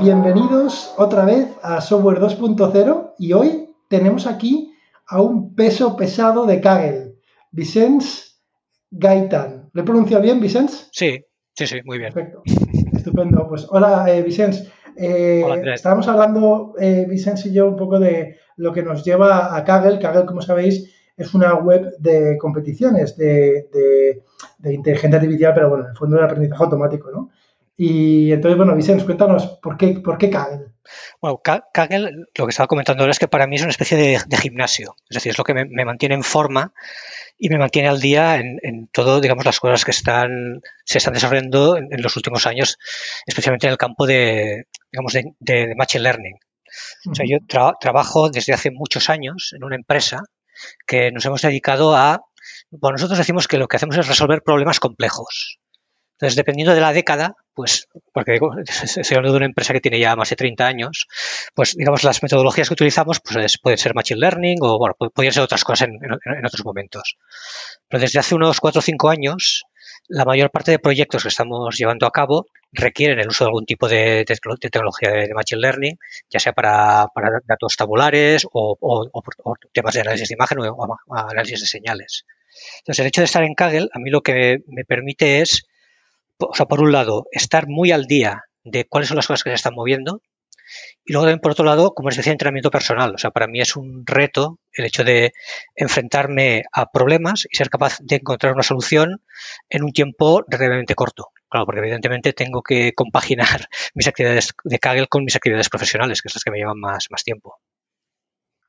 Bienvenidos otra vez a Software 2.0 y hoy tenemos aquí a un peso pesado de Kaggle, Vicens Gaitan. ¿Lo he pronunciado bien, Vicens? Sí, sí, sí, muy bien. Perfecto. Estupendo. Pues hola, eh, Vicens. Eh, estábamos hablando, eh, Vicens y yo, un poco de lo que nos lleva a Kaggle. Kaggle, como sabéis, es una web de competiciones de, de inteligencia artificial, pero bueno, en el fondo de aprendizaje automático, ¿no? Y entonces, bueno, Vicente, cuéntanos, ¿por qué, por qué Kaggle? Bueno, Kaggle, lo que estaba comentando ahora es que para mí es una especie de, gimnasio. Es decir, es lo que me, mantiene en forma y me mantiene al día en, en todo, digamos, las cosas que están, se están desarrollando en, los últimos años, especialmente en el campo de, digamos, de, Machine Learning. O sea, yo trabajo desde hace muchos años en una empresa que nos hemos dedicado a, bueno, nosotros decimos que lo que hacemos es resolver problemas complejos. Entonces, dependiendo de la década, pues, porque estoy hablando de una empresa que tiene ya más de 30 años, pues digamos las metodologías que utilizamos pues pueden ser Machine Learning o bueno, podrían ser otras cosas en, otros momentos. Pero desde hace unos 4 o 5 años, la mayor parte de proyectos que estamos llevando a cabo requieren el uso de algún tipo de, tecnología de Machine Learning, ya sea para, datos tabulares o, temas de análisis de imagen o, análisis de señales. Entonces, el hecho de estar en Kaggle a mí lo que me permite es o sea, por un lado, estar muy al día de cuáles son las cosas que se están moviendo. Y luego también, por otro lado, como les decía, entrenamiento personal. O sea, para mí es un reto el hecho de enfrentarme a problemas y ser capaz de encontrar una solución en un tiempo relativamente corto. Claro, porque evidentemente tengo que compaginar mis actividades de Kaggle con mis actividades profesionales, que son las que me llevan más, más tiempo.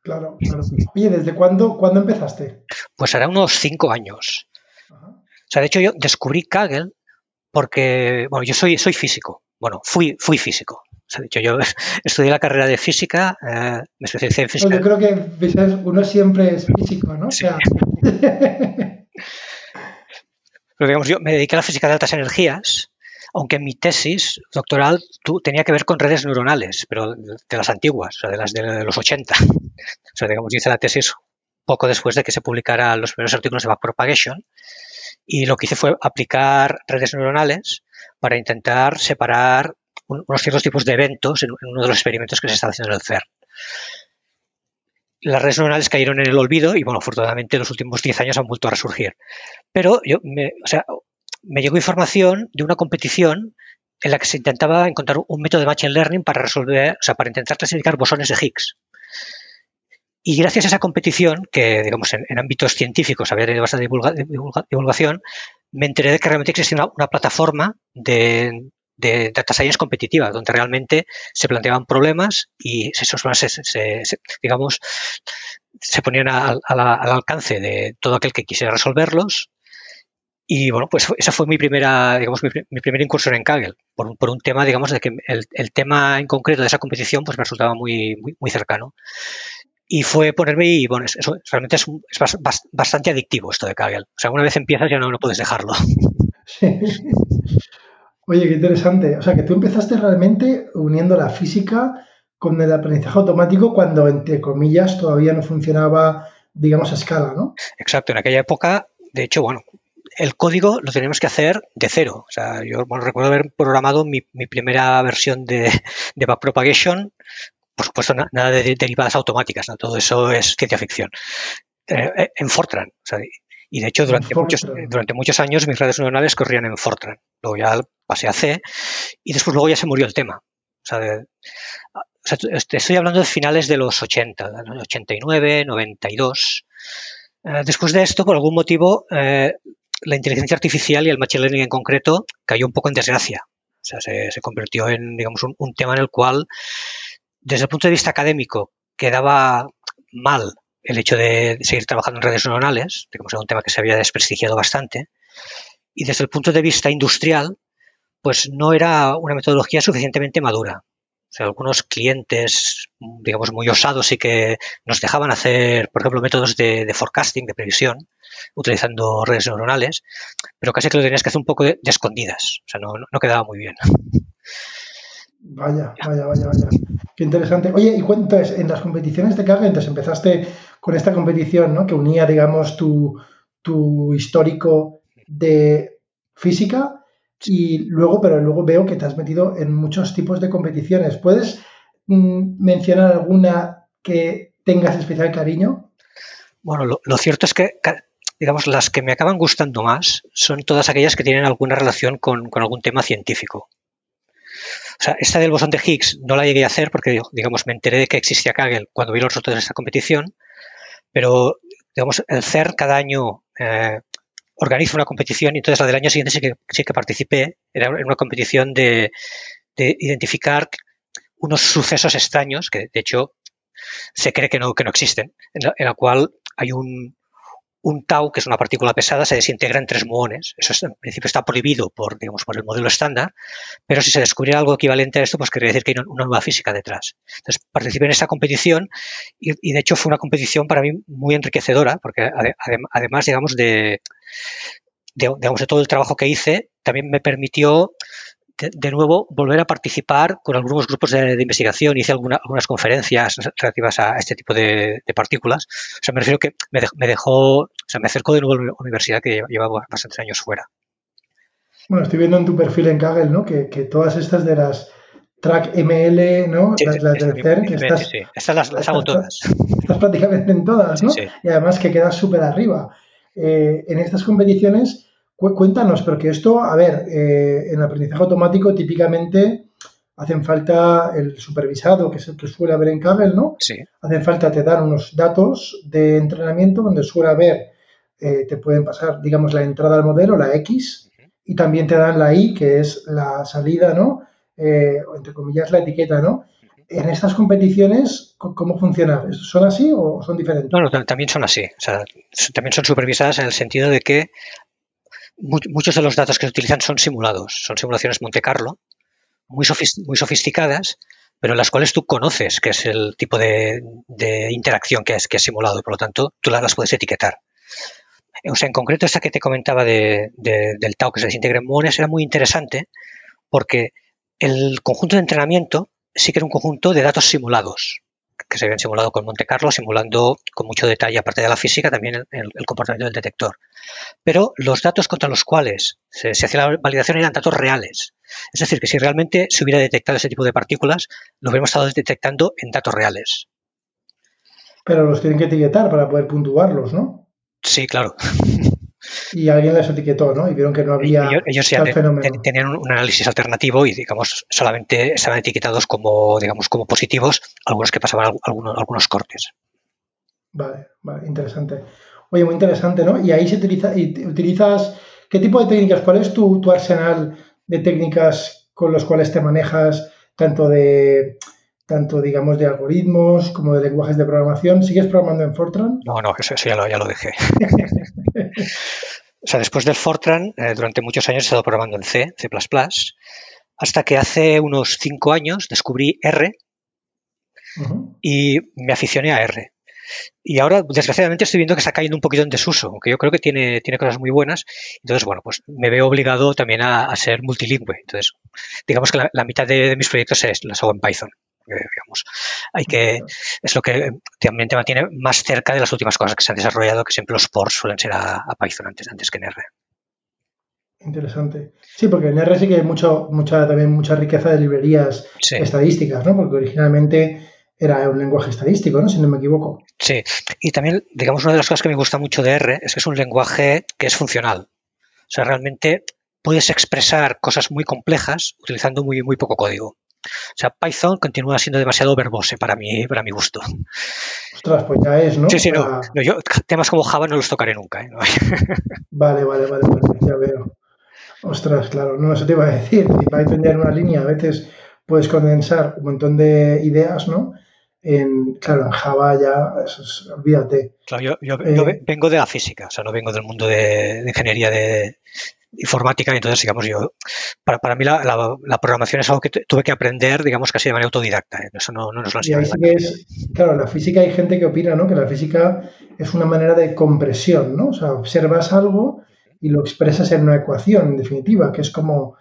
Claro, claro. Oye, ¿desde cuándo, cuándo empezaste? Pues hará unos cinco años. O sea, de hecho yo descubrí Kaggle porque, bueno, yo soy, soy físico. Bueno, fui, fui físico. O dicho, yo estudié la carrera de física, eh, me especialicé en física. yo creo que uno siempre es físico, ¿no? Sí. Pero digamos, yo me dediqué a la física de altas energías, aunque mi tesis doctoral tenía que ver con redes neuronales, pero de las antiguas, o sea, de las de los 80. O sea, digamos, yo hice la tesis poco después de que se publicaran los primeros artículos de Backpropagation y lo que hice fue aplicar redes neuronales para intentar separar unos ciertos tipos de eventos en, uno de los experimentos que se estaba haciendo en el CERN. Las redes neuronales cayeron en el olvido y, bueno, afortunadamente en los últimos 10 años han vuelto a resurgir. Pero yo, me, o sea, me llegó información de una competición en la que se intentaba encontrar un método de machine learning para resolver, o sea, para intentar clasificar bosones de Higgs. Y gracias a esa competición, que digamos en, ámbitos científicos había tenido bastante divulgación, me enteré de que realmente existía una, plataforma de, data science competitiva, donde realmente se planteaban problemas y esos problemas se, digamos, se ponían al, alcance de todo aquel que quisiera resolverlos. Y bueno, pues esa fue mi primera, digamos, mi, primera incursión en Kaggle, por, un tema, digamos, de que el, tema en concreto de esa competición pues me resultaba muy, muy cercano. Y fue ponerme y, bueno, eso realmente es, bastante adictivo esto de Kaggle. O sea, una vez empiezas ya no, no puedes dejarlo. Sí. Oye, qué interesante. O sea, que tú empezaste realmente uniendo la física con el aprendizaje automático cuando, entre comillas, todavía no funcionaba, digamos, a escala, ¿no? Exacto. En aquella época, de hecho, bueno, el código lo teníamos que hacer de cero. O sea, yo recuerdo haber programado mi, primera versión de, de Backpropagation por supuesto, nada de derivadas automáticas, ¿no? todo eso es ciencia ficción. Eh, eh, en Fortran. y de hecho, durante muchos, durante muchos años mis redes neuronales corrían en Fortran. Luego ya pasé a C y después luego ya se murió el tema. O sea, estoy hablando de finales de los 80, 89, 92. después de esto, por algún motivo, eh, la inteligencia artificial y el machine learning en concreto cayó un poco en desgracia. O sea, se, convirtió en, digamos, un, tema en el cual desde el punto de vista académico, quedaba mal el hecho de seguir trabajando en redes neuronales, digamos, era un tema que se había desprestigiado bastante, y desde el punto de vista industrial, pues no era una metodología suficientemente madura. O sea, algunos clientes, digamos, muy osados y que nos dejaban hacer, por ejemplo, métodos de, forecasting, de previsión, utilizando redes neuronales, pero casi que lo tenías que hacer un poco de, escondidas. O sea, no quedaba muy bien. Vaya, vaya, vaya, vaya. Qué interesante. Oye, y cuéntanos, en las competiciones de Kaggle, entonces empezaste con esta competición, ¿no? Que unía, digamos, tu, tu histórico de física. Y luego, pero luego veo que te has metido en muchos tipos de competiciones. ¿Puedes mm, mencionar alguna que tengas especial cariño? Bueno, lo, cierto es que, digamos, las que me acaban gustando más son todas aquellas que tienen alguna relación con, algún tema científico. O sea, esta del bosón de Higgs no la llegué a hacer porque, digamos, me enteré de que existía Kaggle cuando vi los resultados de esta competición, pero, digamos, el CER cada año eh, organiza una competición y entonces la del año siguiente sí que, sí que participé. Era una competición de, identificar unos sucesos extraños que, de hecho, se cree que no, que no existen, en la cual hay un, un tau, que es una partícula pesada, se desintegra en tres muones. Eso en principio está prohibido por, digamos, por el modelo estándar, pero si se descubriera algo equivalente a esto, pues querría decir que hay una nueva física detrás. Entonces, participé en esa competición y, de hecho fue una competición para mí muy enriquecedora, porque además, digamos, de, digamos, de todo el trabajo que hice, también me permitió de, nuevo volver a participar con algunos grupos de, investigación. Hice algunas conferencias relativas a este tipo de, partículas. O sea, me refiero que me, dejó, o sea, me acercó de nuevo a la universidad que llevaba bastantes años fuera. Bueno, estoy viendo en tu perfil en Kaggle, ¿no? Que, todas estas de las track ML, ¿no? las, del CERN, que estás, sí, Estas las, hago todas. Estás prácticamente en todas, ¿no? Y además que quedas súper arriba. Eh, en estas competiciones Cuéntanos, porque esto, a ver, eh, en aprendizaje automático típicamente hacen falta el supervisado, que es el que suele haber en Kaggle, ¿no? Sí. Hacen falta, te dan unos datos de entrenamiento donde suele haber, eh, te pueden pasar, digamos, la entrada al modelo, la X, y también te dan la Y, que es la salida, ¿no? Eh, entre comillas, la etiqueta, ¿no? En estas competiciones, ¿cómo funciona? ¿Son así o son diferentes? No, no, también son así. O sea, también son supervisadas en el sentido de que muchos de los datos que se utilizan son simulados, son simulaciones Monte Carlo, muy, sofisticadas, pero en las cuales tú conoces que es el tipo de, interacción que es, que es simulado por lo tanto tú las, puedes etiquetar. O sea, en concreto esta que te comentaba del Tau que se desintegra en muones era muy interesante porque el conjunto de entrenamiento sí que era un conjunto de datos simulados que se habían simulado con Monte Carlo, simulando con mucho detalle, aparte de la física, también el, comportamiento del detector. Pero los datos contra los cuales se, hacía la validación eran datos reales. Es decir, que si realmente se hubiera detectado ese tipo de partículas, lo hubiéramos estado detectando en datos reales. Pero los tienen que etiquetar para poder puntuarlos, ¿no? Sí, claro. y alguien les etiquetó, ¿no? Y vieron que no había ellos, tenían un, análisis alternativo y, digamos, solamente estaban etiquetados como, digamos, como positivos, algunos que pasaban algunos, algunos cortes. Vale, vale, interesante. Oye, muy interesante, ¿no? Y ahí se utiliza, y utilizas, ¿qué tipo de técnicas? ¿Cuál es tu, tu arsenal de técnicas con los cuales te manejas, tanto de tanto digamos de algoritmos como de lenguajes de programación. ¿Sigues programando en Fortran? No, no, eso, ya, lo, ya, lo, dejé. o sea, después del Fortran, eh, durante muchos años he estado programando en C, C++, hasta que hace unos cinco años descubrí R y me aficioné a R. Y ahora, desgraciadamente, estoy viendo que está cayendo un poquito en desuso, aunque yo creo que tiene, tiene cosas muy buenas. Entonces, bueno, pues me veo obligado también a, ser multilingüe. Entonces, digamos que la, mitad de, de, mis proyectos es, las hago en Python digamos, hay que, es lo que también te mantiene más cerca de las últimas cosas que se han desarrollado, que siempre los ports suelen ser a, Python antes, antes que en R. Interesante. Sí, porque en R sí que hay mucho, mucha, también mucha riqueza de librerías estadísticas, ¿no? Porque originalmente era un lenguaje estadístico, ¿no? Si no me equivoco. Sí, y también, digamos, una de las cosas que me gusta mucho de R es que es un lenguaje que es funcional. O sea, realmente puedes expresar cosas muy complejas utilizando muy, muy poco código. O sea, Python continúa siendo demasiado verbose para mí, para mi gusto. Ostras, pues ya es, ¿no? Sí, sí, no. yo temas como Java no los tocaré nunca. ¿eh? vale, vale, vale, ya veo. Ostras, claro, no, eso te iba a decir. Si Python ya en una línea a veces puedes condensar un montón de ideas, ¿no? En, claro, en Java ya, olvídate. Claro, yo, eh, vengo de la física, o sea, no vengo del mundo de ingeniería de, informática y entonces, digamos, yo, para, para mí la, la, programación es algo que tuve que aprender, digamos, casi de manera autodidacta. ¿eh? Eso no, no nos lo enseña. es, claro, la física hay gente que opina, ¿no? Que la física es una manera de compresión, ¿no? O sea, observas algo y lo expresas en una ecuación, en definitiva, que es como,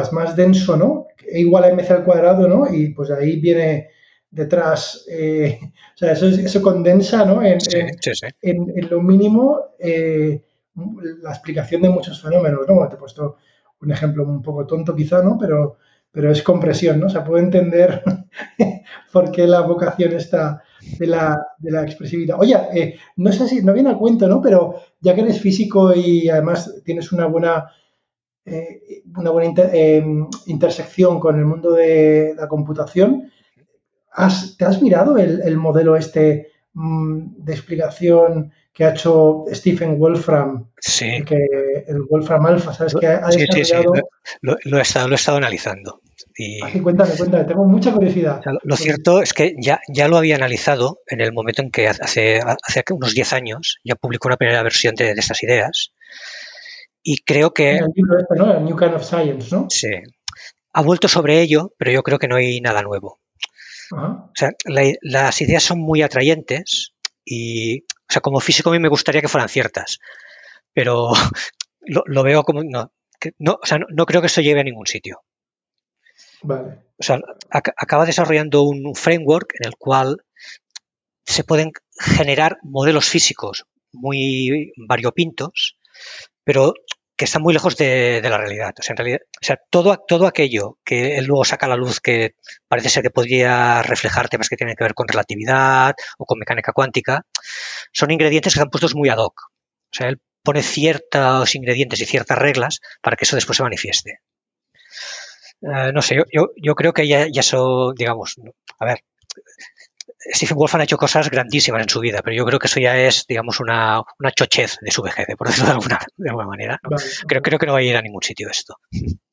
es más denso, ¿no? E igual a mc al cuadrado, ¿no? Y pues ahí viene detrás, eh, o sea, eso, eso condensa, ¿no? En, en, lo mínimo, eh, la explicación de muchos fenómenos, ¿no? te he puesto un ejemplo un poco tonto quizá, ¿no? Pero, pero es compresión, ¿no? O sea, puedo entender por qué la vocación está de la, de la expresividad. Oye, eh, no sé si, no viene al cuento, ¿no? Pero ya que eres físico y además tienes una buena, eh, una buena eh, intersección con el mundo de la computación, ¿te has mirado el, modelo este mm, de explicación que ha hecho Stephen Wolfram? Sí. Que el Wolfram Alpha, ¿sabes? Que ha sí, sí, sí, lo, he estado, lo he estado analizando. Y, cuéntame, cuéntame, tengo mucha curiosidad. lo cierto es que ya, ya lo había analizado en el momento en que hace, hace unos 10 años ya publicó una primera versión de, estas ideas. Y creo que. el libro este, ¿no? El New Kind of Science, ¿no? Sí. Ha vuelto sobre ello, pero yo creo que no hay nada nuevo. O sea, las ideas son muy atrayentes y, o sea, como físico a mí me gustaría que fueran ciertas, pero lo, veo como. No, no, o sea, no creo que eso lleve a ningún sitio. O sea, acaba desarrollando un framework en el cual se pueden generar modelos físicos muy variopintos, pero que están muy lejos de, la realidad. O sea, todo, todo aquello que él luego saca a la luz que parece ser que podría reflejar temas que tienen que ver con relatividad o con mecánica cuántica, son ingredientes que están puestos muy ad hoc. O sea, él pone ciertos ingredientes y ciertas reglas para que eso después se manifieste. Eh, no sé, yo, yo, creo que ya, ya eso, digamos, a ver, Stephen Wolfman ha hecho cosas grandísimas en su vida, pero yo creo que eso ya es, digamos, una, una chochez de su vejez, por decirlo de alguna, de alguna manera. creo, creo que no va a ir a ningún sitio esto.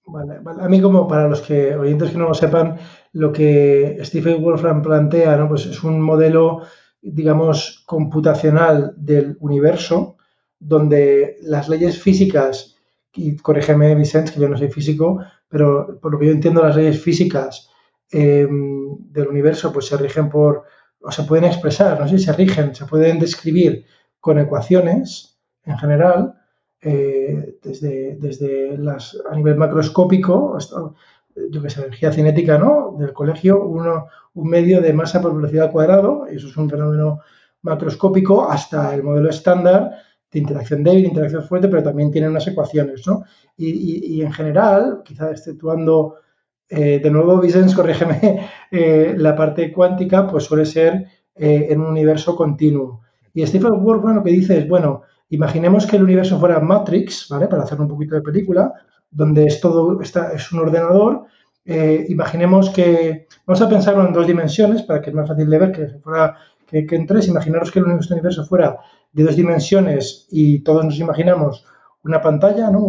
Vale, A mí, como para los que oyentes que no lo sepan, lo que Stephen Wolfram plantea, ¿no? Pues es un modelo, digamos, computacional del universo, donde las leyes físicas, y corrígeme, Vicente, que yo no soy físico, pero por lo que yo entiendo las leyes físicas em, del universo pues se rigen por, o se pueden expresar, no sé si se rigen, se pueden describir con ecuaciones en general, eh, desde, desde las, a nivel macroscópico, hasta, yo que sé, energía cinética, ¿no? Del colegio, uno, un medio de masa por velocidad al cuadrado, eso es un fenómeno macroscópico, hasta el modelo estándar de interacción débil, interacción fuerte, pero también tiene unas ecuaciones, ¿no? Y, en general, quizá exceptuando, eh, de nuevo, Vicens, corrígeme, eh, la parte cuántica, pues suele ser eh, en un universo continuo. Y Stephen Wolfram lo que dice es, bueno, imaginemos que el universo fuera Matrix, ¿vale? Para hacer un poquito de película, donde es todo, está, es un ordenador. imaginemos que, vamos a pensarlo en dos dimensiones para que es más fácil de ver que fuera que, que en tres. Imaginaros que el universo fuera de dos dimensiones y todos nos imaginamos una pantalla, ¿no?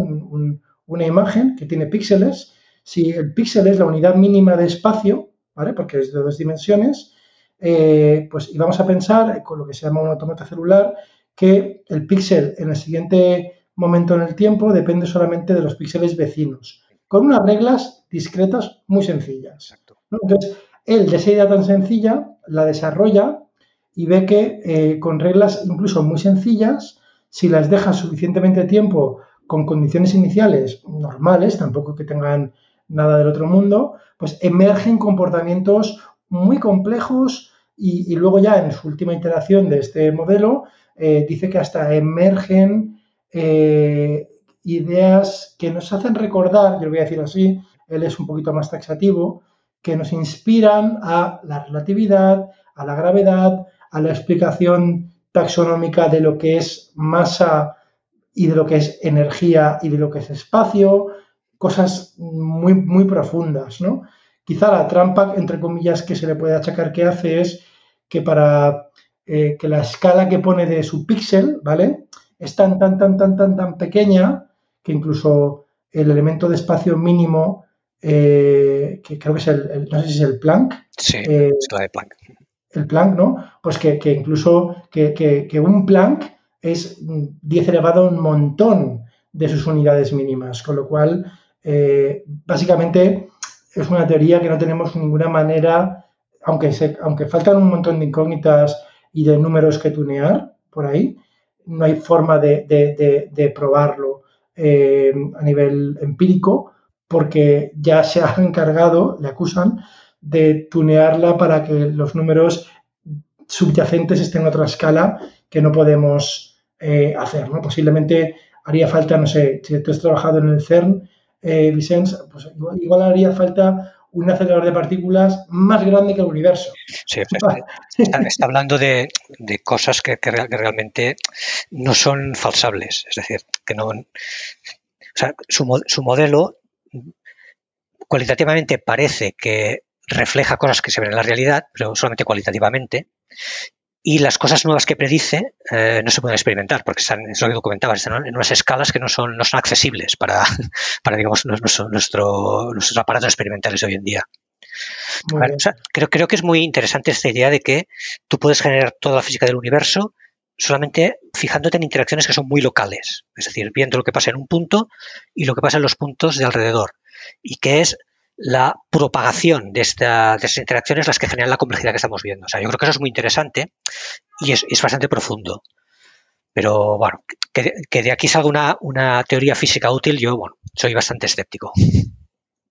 una imagen que tiene píxeles. Si el píxel es la unidad mínima de espacio, ¿vale? porque es de dos dimensiones, eh, pues y vamos a pensar con lo que se llama un automata celular que el píxel en el siguiente momento en el tiempo depende solamente de los píxeles vecinos, con unas reglas discretas muy sencillas. Entonces, él de esa idea tan sencilla la desarrolla y ve que eh, con reglas incluso muy sencillas, si las dejas suficientemente tiempo con condiciones iniciales normales, tampoco que tengan nada del otro mundo, pues emergen comportamientos muy complejos y, luego ya en su última iteración de este modelo eh, dice que hasta emergen eh, ideas que nos hacen recordar, yo lo voy a decir así, él es un poquito más taxativo, que nos inspiran a la relatividad, a la gravedad, a la explicación taxonómica de lo que es masa y de lo que es energía y de lo que es espacio, cosas muy, muy profundas, ¿no? Quizá la trampa, entre comillas, que se le puede achacar que hace es que para eh, que la escala que pone de su píxel, ¿vale? Es tan, tan, tan, tan, tan, tan pequeña que incluso el elemento de espacio mínimo, eh, que creo que es el, no sé si es el Planck. Sí, eh, es la de Planck el Planck, ¿no? Pues que, incluso que, un Planck es 10 elevado a un montón de sus unidades mínimas, con lo cual, eh, básicamente, es una teoría que no tenemos ninguna manera, aunque, aunque faltan un montón de incógnitas y de números que tunear por ahí, no hay forma de, probarlo eh, a nivel empírico, porque ya se ha encargado, le acusan, de tunearla para que los números subyacentes estén en otra escala que no podemos eh, hacer. ¿no? Posiblemente haría falta, no sé, si tú has trabajado en el CERN, eh, Vicens, pues igual, haría falta un acelerador de partículas más grande que el universo. Sí, está, hablando de, cosas que, realmente no son falsables, es decir, que no... O sea, su, su modelo cualitativamente parece que refleja cosas que se ven en la realidad, pero solamente cualitativamente, y las cosas nuevas que predice eh, no se pueden experimentar porque están, es lo que comentabas, están en unas escalas que no son, no son accesibles para, para digamos, nuestro, nuestros aparatos experimentales de hoy en día. creo, creo que es muy interesante esta idea de que tú puedes generar toda la física del universo solamente fijándote en interacciones que son muy locales, es decir, viendo lo que pasa en un punto y lo que pasa en los puntos de alrededor, y que es la propagación de, estas interacciones las que generan la complejidad que estamos viendo. O sea, yo creo que eso es muy interesante y es, bastante profundo. Pero bueno, que, de aquí salga una, teoría física útil, yo bueno, soy bastante escéptico.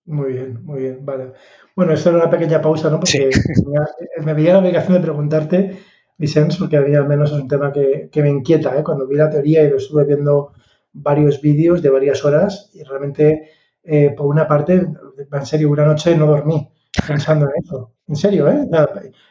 Muy bien, muy bien, vale. Bueno, esto era una pequeña pausa, ¿no? Porque me, veía la obligación de preguntarte, Vicens, porque a mí al menos es un tema que, me inquieta, ¿eh? Cuando vi la teoría y lo estuve viendo varios vídeos de varias horas y realmente eh, por una parte, en serio, una noche no dormí pensando en eso. En serio, ¿eh?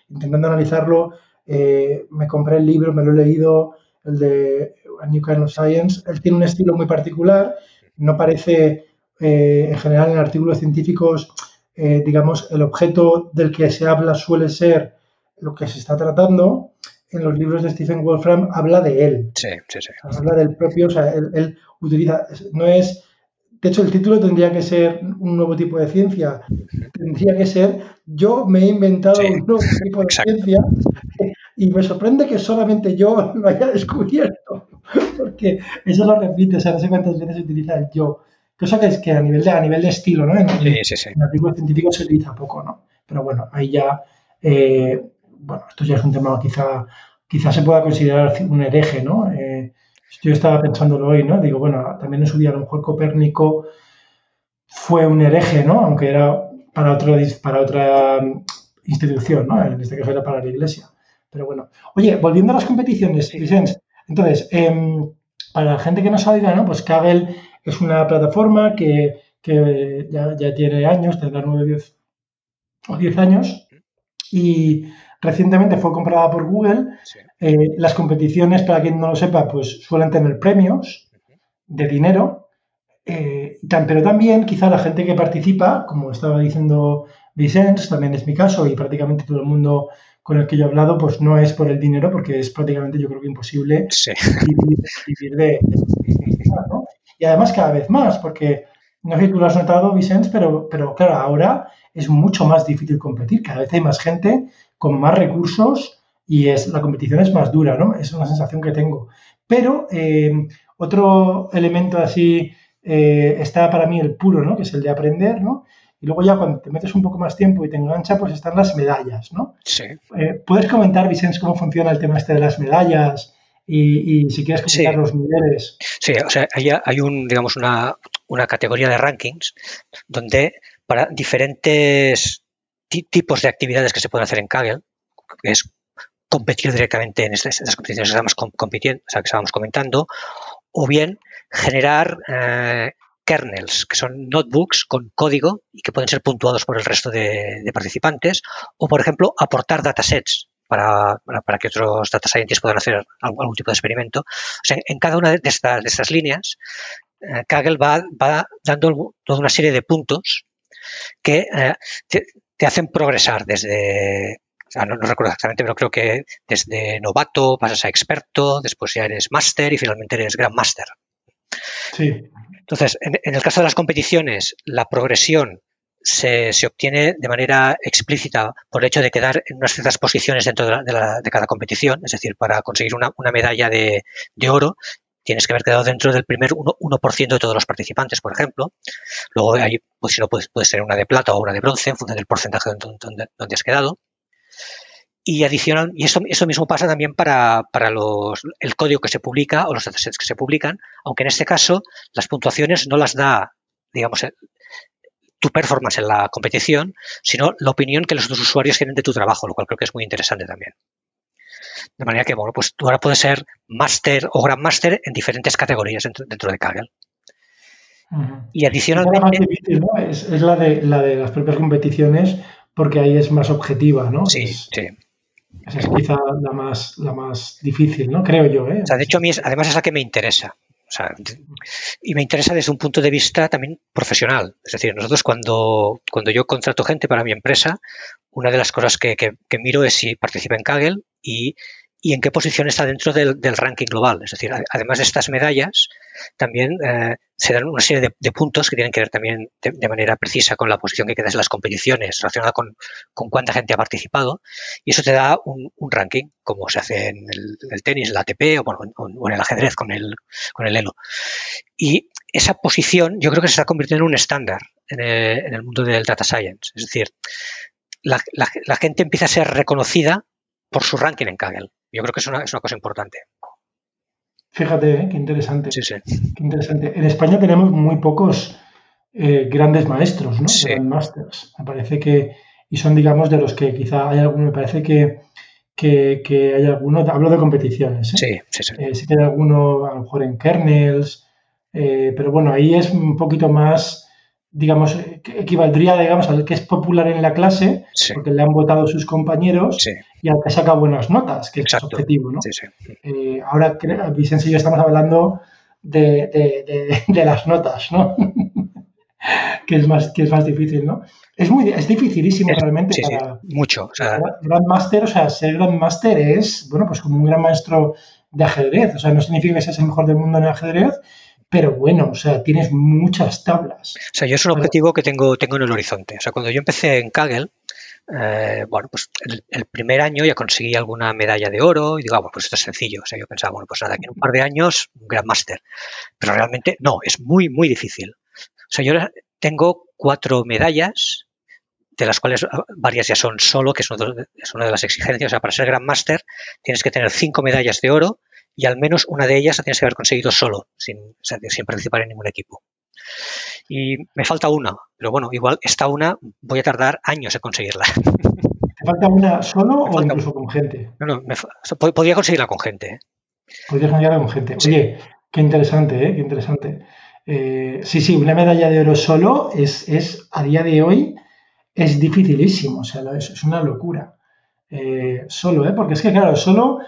intentando analizarlo, eh, me compré el libro, me lo he leído, el de A New Kind of Science. Él tiene un estilo muy particular, no parece, eh, en general, en artículos científicos, digamos, el objeto del que se habla suele ser lo que se está tratando. En los libros de Stephen Wolfram habla de él. Sí, sí, sí. Habla del propio, o sea, él utiliza, no es de hecho, el título tendría que ser un nuevo tipo de ciencia. Tendría que ser yo me he inventado un nuevo tipo de ciencia y me sorprende que solamente yo lo haya descubierto. Porque eso lo repite, o sea, no sé cuántas veces se utiliza el yo. Cosa que es que a nivel de, a nivel de estilo, ¿no? En, sí, sí, sí. en artículos científicos se utiliza poco, ¿no? Pero bueno, ahí ya, eh, bueno, esto ya es un tema quizá, quizá se pueda considerar un hereje, ¿no? Eh, yo estaba pensándolo hoy, ¿no? Digo, bueno, también en su día a lo mejor Copérnico fue un hereje, ¿no? Aunque era para, otro, para otra mm, institución, ¿no? En este caso era para la iglesia. Pero bueno. Oye, volviendo a las competiciones, Vicente, entonces, em, para la gente que no sabía, ¿no? Pues Kaggle es una plataforma que, ya, tiene años, tendrá 9 10, o 10 años, y recientemente fue comprada por Google. Eh, las competiciones, para quien no lo sepa, pues suelen tener premios de dinero, eh, pero también quizá la gente que participa, como estaba diciendo Vicens, también es mi caso y prácticamente todo el mundo con el que yo he hablado, pues no es por el dinero, porque es prácticamente yo creo que imposible vivir, de, Y además cada vez más, porque no sé si tú lo has notado, Vicens, pero, pero claro, ahora es mucho más difícil competir, cada vez hay más gente con más recursos y es, la competición es más dura, ¿no? Es una sensación que tengo. Pero eh, otro elemento así eh, está para mí el puro, ¿no? Que es el de aprender, ¿no? Y luego ya cuando te metes un poco más tiempo y te engancha, pues están las medallas, ¿no? Sí. Eh, ¿Puedes comentar, Vicente, cómo funciona el tema este de las medallas? Y, si quieres comentar los niveles. Sí, o sea, hay, hay un, digamos, una, una categoría de rankings donde para diferentes tipos de actividades que se pueden hacer en Kaggle, que es competir directamente en estas, competiciones que estamos compitiendo, o sea, que estábamos comentando, o bien generar eh, kernels, que son notebooks con código y que pueden ser puntuados por el resto de, participantes, o por ejemplo, aportar datasets para, para, que otros data scientists puedan hacer algún, tipo de experimento. O sea, en cada una de estas, de estas líneas, eh, Kaggle va, va, dando toda una serie de puntos que eh, te hacen progresar desde, no, recuerdo exactamente, pero creo que desde novato pasas a experto, después ya eres máster y finalmente eres gran máster. Sí. Entonces, en, el caso de las competiciones, la progresión se, obtiene de manera explícita por el hecho de quedar en unas ciertas posiciones dentro de, cada competición, es decir, para conseguir una, medalla de, oro tienes que haber quedado dentro del primer 1%, de todos los participantes, por ejemplo. Luego, ahí, pues si no, puede, puede ser una de plata o una de bronce, en función del porcentaje donde, donde has quedado. Y adicional, y eso, eso mismo pasa también para, para los, el código que se publica o los datasets que se publican, aunque en este caso las puntuaciones no las da, digamos, tu performance en la competición, sino la opinión que los otros usuarios tienen de tu trabajo, lo cual creo que es muy interesante también. De manera que, bueno, pues tú ahora puedes ser máster o gran máster en diferentes categorías dentro, de Kaggle. Y adicionalmente... Es, la, de, la de las propias competiciones porque ahí es más objetiva, ¿no? Sí, sí. Esa es quizá la más, la más difícil, ¿no? Creo yo, ¿eh? O sea, de hecho, a mí es, además es la que me interesa. O sea, y me interesa desde un punto de vista también profesional. Es decir, nosotros cuando, cuando yo contrato gente para mi empresa, una de las cosas que, que, que miro es si participa en Kaggle y en qué posición está dentro del, ranking global. Es decir, además de estas medallas, también eh, se dan una serie de, puntos que tienen que ver también de, manera precisa con la posición que quedas en las competiciones, relacionada con, cuánta gente ha participado, y eso te da un, ranking, como se hace en el, tenis, el ATP o, en el ajedrez con el, con el ELO. Y esa posición yo creo que se está convirtiendo en un estándar en el, mundo del data science. Es decir, la, la gente empieza a ser reconocida por su ranking en Kaggle. Yo creo que es una, es una cosa importante. Fíjate, ¿eh? qué interesante. Sí, sí. Qué interesante. En España tenemos muy pocos eh, grandes maestros, ¿no? Sí. masters. Me parece que, y son, digamos, de los que quizá hay alguno, me parece que, que, hay alguno, hablo de competiciones, ¿eh? Sí, sí, sí. sí que hay alguno, a lo mejor en kernels, pero bueno, ahí es un poquito más digamos, equivaldría, digamos, al que es popular en la clase, porque le han votado sus compañeros, y al que saca buenas notas, que es es objetivo, ¿no? Eh, ahora, Vicente y yo estamos hablando de, las notas, ¿no? que, es más, que es más difícil, ¿no? Es, muy, es dificilísimo realmente para... mucho. O sea, Grandmaster, o sea, ser Grandmaster es, bueno, pues como un gran maestro de ajedrez, o sea, no significa que seas el mejor del mundo en el ajedrez, pero bueno, o sea, tienes muchas tablas. O sea, yo es un objetivo que tengo, tengo en el horizonte. O sea, cuando yo empecé en Kaggle, eh, bueno, pues el, primer año ya conseguí alguna medalla de oro y digo, ah, pues esto es sencillo. O sea, yo pensaba, bueno, pues nada, que en un par de años, un gran máster. Pero realmente no, es muy, muy difícil. O sea, yo tengo cuatro medallas, de las cuales ah, varias ya son solo, que es una de las exigencias. O sea, para ser gran máster tienes que tener cinco medallas de oro y al menos una de ellas la tienes que haber conseguido solo, sin, sin participar en ningún equipo. Y me falta una, pero bueno, igual esta una voy a tardar años en conseguirla. ¿Te falta una solo o incluso con gente? No, no, podría conseguirla con gente. ¿eh? Podrías conseguirla con gente. Oye, qué interesante, ¿eh? Qué interesante. Eh, sí, sí, una medalla de oro solo es, es a día de hoy es dificilísimo, o sea, es, es una locura. Eh, solo, ¿eh? Porque es que, claro, solo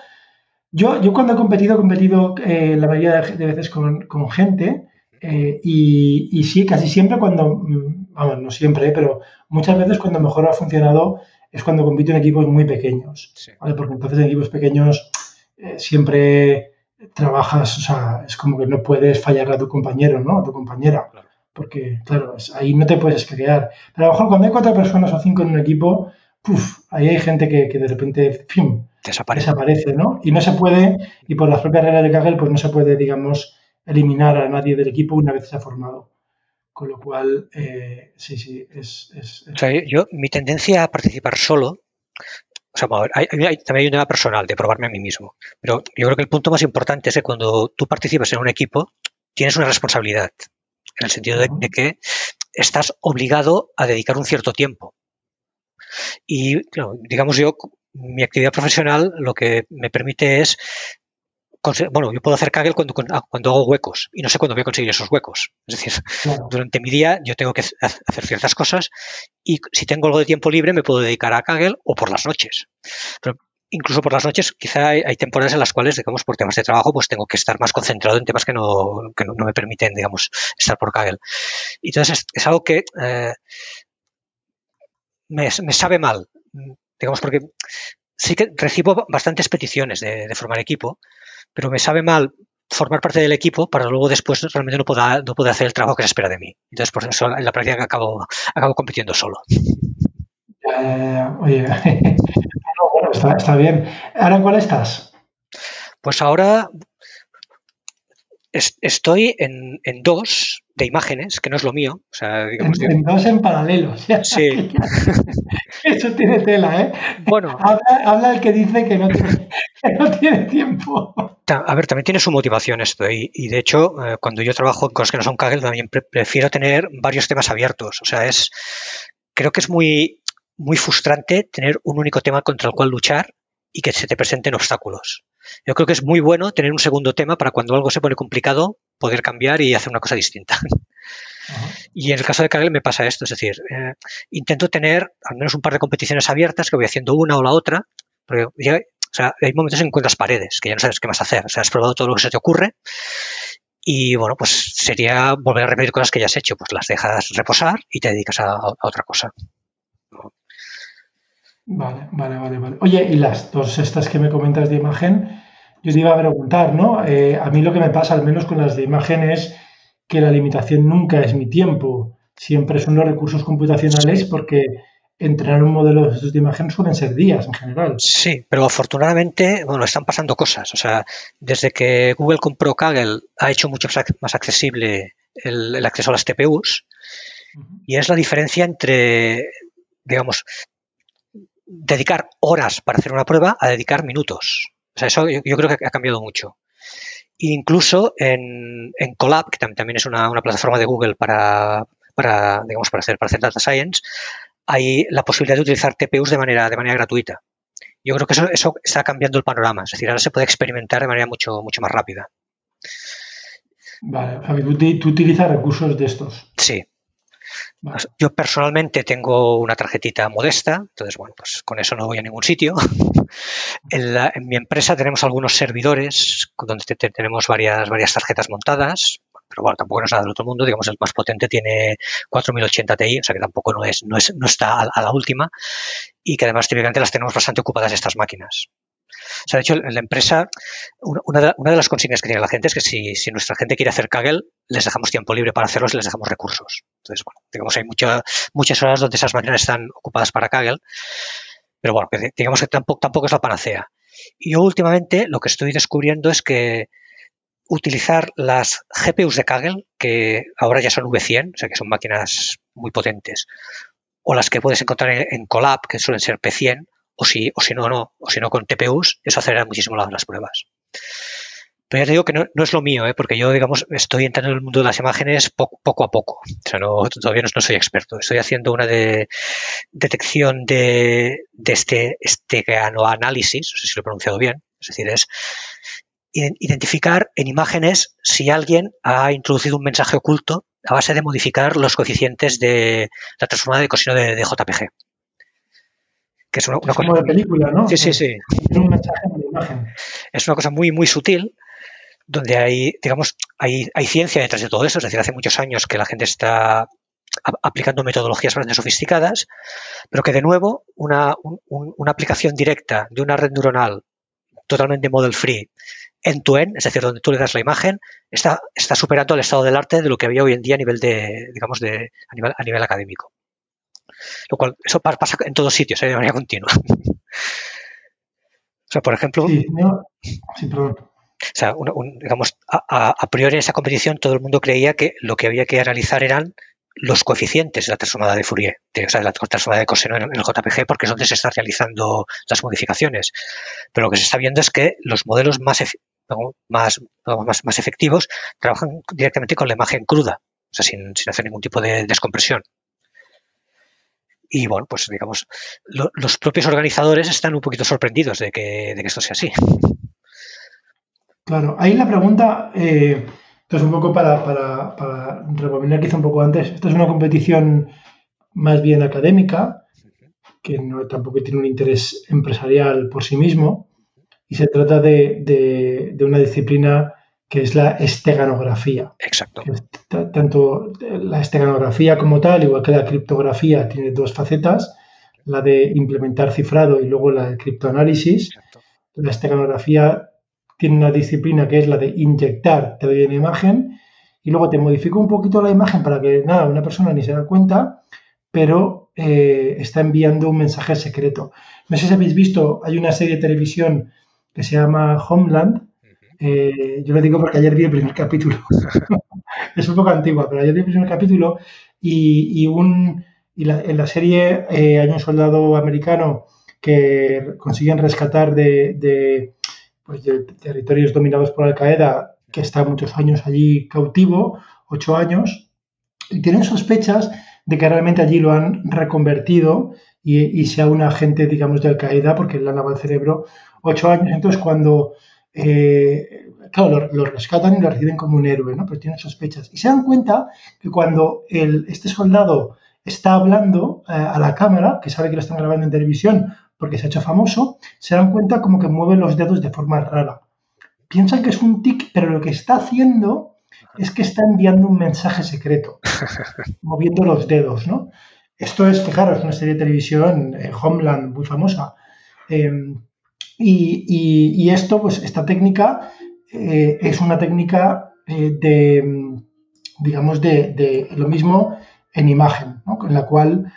yo, yo cuando he competido, he competido eh, la mayoría de, veces con, gente eh, y, sí, casi siempre cuando, mm, vamos, no siempre, eh, pero muchas veces cuando mejor ha funcionado es cuando compito en equipos muy pequeños, Porque entonces en equipos pequeños siempre trabajas, o sea, es como que no puedes fallar a tu compañero, ¿no? A tu compañera. Porque, claro, ahí no te puedes crear. Pero a lo mejor cuando hay cuatro personas o cinco en un equipo, ahí hay gente que, que de repente, ¡pum! Desaparece. ¿no? Y no se puede, y por las propias reglas de Kaggle, pues no se puede, digamos, eliminar a nadie del equipo una vez se ha formado. Con lo cual, eh, sí, sí, es, O sea, yo, mi tendencia a participar solo, o sea, hay, también hay un tema personal de probarme a mí mismo, pero yo creo que el punto más importante es que cuando tú participas en un equipo, tienes una responsabilidad, en el sentido de, de que estás obligado a dedicar un cierto tiempo. Y, claro, digamos yo, mi actividad profesional lo que me permite es bueno, yo puedo hacer Kaggle cuando, cuando hago huecos y no sé cuándo voy a conseguir esos huecos. Es decir, durante mi día yo tengo que hacer ciertas cosas y si tengo algo de tiempo libre me puedo dedicar a Kaggle o por las noches. Pero incluso por las noches quizá hay, temporadas en las cuales, digamos, por temas de trabajo, pues tengo que estar más concentrado en temas que no, que no, me permiten, digamos, estar por Kaggle. Y entonces es, algo que eh, me, me sabe mal digamos, porque sí que recibo bastantes peticiones de, formar equipo, pero me sabe mal formar parte del equipo para luego después realmente no pueda, no hacer el trabajo que se espera de mí. Entonces, por eso en la práctica acabo, acabo compitiendo solo. oye, bueno, está, está, bien. ¿Ahora en cuál estás? Pues ahora estoy en, dos de imágenes, que no es lo mío. O sea, digamos, en, dos en paralelo. sí. Eso tiene tela, ¿eh? Bueno. Habla, el que dice que no, tiene, tiempo. A ver, también tiene su motivación esto. Y, de hecho, eh, cuando yo trabajo en cosas que no son Kaggle, también prefiero tener varios temas abiertos. O sea, es. Creo que es muy, muy frustrante tener un único tema contra el cual luchar y que se te presenten obstáculos. Yo creo que es muy bueno tener un segundo tema para cuando algo se pone complicado, poder cambiar y hacer una cosa distinta. Y en el caso de Kaggle me pasa esto, es decir, eh, intento tener al menos un par de competiciones abiertas que voy haciendo una o la otra, porque o sea, hay momentos en que encuentras paredes, que ya no sabes qué más hacer, o sea, has probado todo lo que se te ocurre y bueno, pues sería volver a repetir cosas que ya has hecho, pues las dejas reposar y te dedicas a, otra cosa. Vale, vale, vale, vale. Oye, y las dos estas que me comentas de imagen, yo te iba a preguntar, ¿no? Eh, a mí lo que me pasa, al menos con las de imagen, es que la limitación nunca es mi tiempo, siempre son los recursos computacionales porque entrenar un modelo de imagen suelen ser días en general. Sí, pero afortunadamente, bueno, están pasando cosas. O sea, desde que Google compró Kaggle ha hecho mucho más accesible el, acceso a las TPUs y es la diferencia entre, digamos, dedicar horas para hacer una prueba a dedicar minutos. O sea, eso yo, creo que ha cambiado mucho. Incluso en, en Colab, que también es una, plataforma de Google para, para, digamos, para hacer, para hacer data science, hay la posibilidad de utilizar TPUs de manera, de manera gratuita. Yo creo que eso, eso está cambiando el panorama, es decir, ahora se puede experimentar de manera mucho, mucho más rápida. Vale, Javi, ¿tú, utilizas recursos de estos? Sí, Yo personalmente tengo una tarjetita modesta, entonces, bueno, pues con eso no voy a ningún sitio. En, mi empresa tenemos algunos servidores donde tenemos varias, varias tarjetas montadas, pero bueno, tampoco es nada del otro mundo. Digamos, el más potente tiene 4080 Ti, o sea que tampoco no, es, no, es, no está a, la última y que además típicamente las tenemos bastante ocupadas estas máquinas. O sea, de hecho, en la empresa, una de, una de, las consignas que tiene la gente es que si, si, nuestra gente quiere hacer Kaggle, les dejamos tiempo libre para hacerlos y les dejamos recursos. Entonces, bueno, digamos, hay mucha, muchas horas donde esas máquinas están ocupadas para Kaggle, pero bueno, digamos que tampoco, tampoco es la panacea. Y yo últimamente lo que estoy descubriendo es que utilizar las GPUs de Kaggle, que ahora ya son V100, o sea que son máquinas muy potentes, o las que puedes encontrar en, Colab, que suelen ser P100, o si, o si no, no, o si no con TPUs, eso acelera muchísimo las, pruebas. Pero ya te digo que no, es lo mío, ¿eh? porque yo, digamos, estoy entrando en el mundo de las imágenes poco, a poco. O sea, no, todavía no, soy experto. Estoy haciendo una de detección de, de este, este análisis, no sé si lo he pronunciado bien. Es decir, es identificar en imágenes si alguien ha introducido un mensaje oculto a base de modificar los coeficientes de la transformada de cosino de, JPG. Que es una, cosa de película, ¿no? Sí, sí, sí. Es una cosa muy, muy sutil donde hay, digamos, hay, hay ciencia detrás de todo eso. Es decir, hace muchos años que la gente está aplicando metodologías bastante sofisticadas, pero que de nuevo una, una aplicación directa de una red neuronal totalmente model free en tu end, es decir, donde tú le das la imagen, está, está superando el estado del arte de lo que había hoy en día a nivel de, digamos, de, a nivel, a nivel académico. Lo cual, eso pasa en todos sitios, ¿eh? de manera continua. o sea, por ejemplo. Sí, O sea, digamos, a, a, priori en esa competición todo el mundo creía que lo que había que analizar eran los coeficientes de la transformada de Fourier, de, o sea, la transformada de coseno en el JPG, porque es donde se están realizando las modificaciones. Pero lo que se está viendo es que los modelos más, más, más, efectivos trabajan directamente con la imagen cruda, o sea, sin, hacer ningún tipo de descompresión. Y bueno, pues digamos, los propios organizadores están un poquito sorprendidos de que, de que esto sea así. Claro, ahí la pregunta, eh, entonces un poco para, para, para que hice un poco antes, esto es una competición más bien académica, que no, tampoco tiene un interés empresarial por sí mismo, y se trata de, una disciplina que es la esteganografía. Exacto. tanto la esteganografía como tal, igual que la criptografía, tiene dos facetas, la de implementar cifrado y luego la de criptoanálisis. La esteganografía tiene una disciplina que es la de inyectar, te doy una imagen y luego te modifico un poquito la imagen para que nada, una persona ni se da cuenta, pero eh, está enviando un mensaje secreto. No sé si habéis visto, hay una serie de televisión que se llama Homeland. Eh, yo lo digo porque ayer vi el primer capítulo. es un poco antigua, pero ayer vi el primer capítulo y, un, en la serie eh, hay un soldado americano que consiguen rescatar de, pues de, territorios dominados por Al Qaeda, que está muchos años allí cautivo, ocho años, y tienen sospechas de que realmente allí lo han reconvertido y, sea un agente, digamos, de Al Qaeda, porque le han lavado el cerebro ocho años. Entonces, cuando eh, claro, lo, rescatan y lo reciben como un héroe, ¿no? Pero tienen sospechas. Y se dan cuenta que cuando el, este soldado está hablando eh, a la cámara, que sabe que lo están grabando en televisión porque se ha hecho famoso, se dan cuenta como que mueve los dedos de forma rara. Piensan que es un tic, pero lo que está haciendo es que está enviando un mensaje secreto, moviendo los dedos, ¿no? Esto es, fijaros, una serie de televisión, eh, Homeland, muy famosa. Em, y, esto, pues esta técnica eh, es una técnica eh, de, digamos, de, lo mismo en imagen, ¿no? en la cual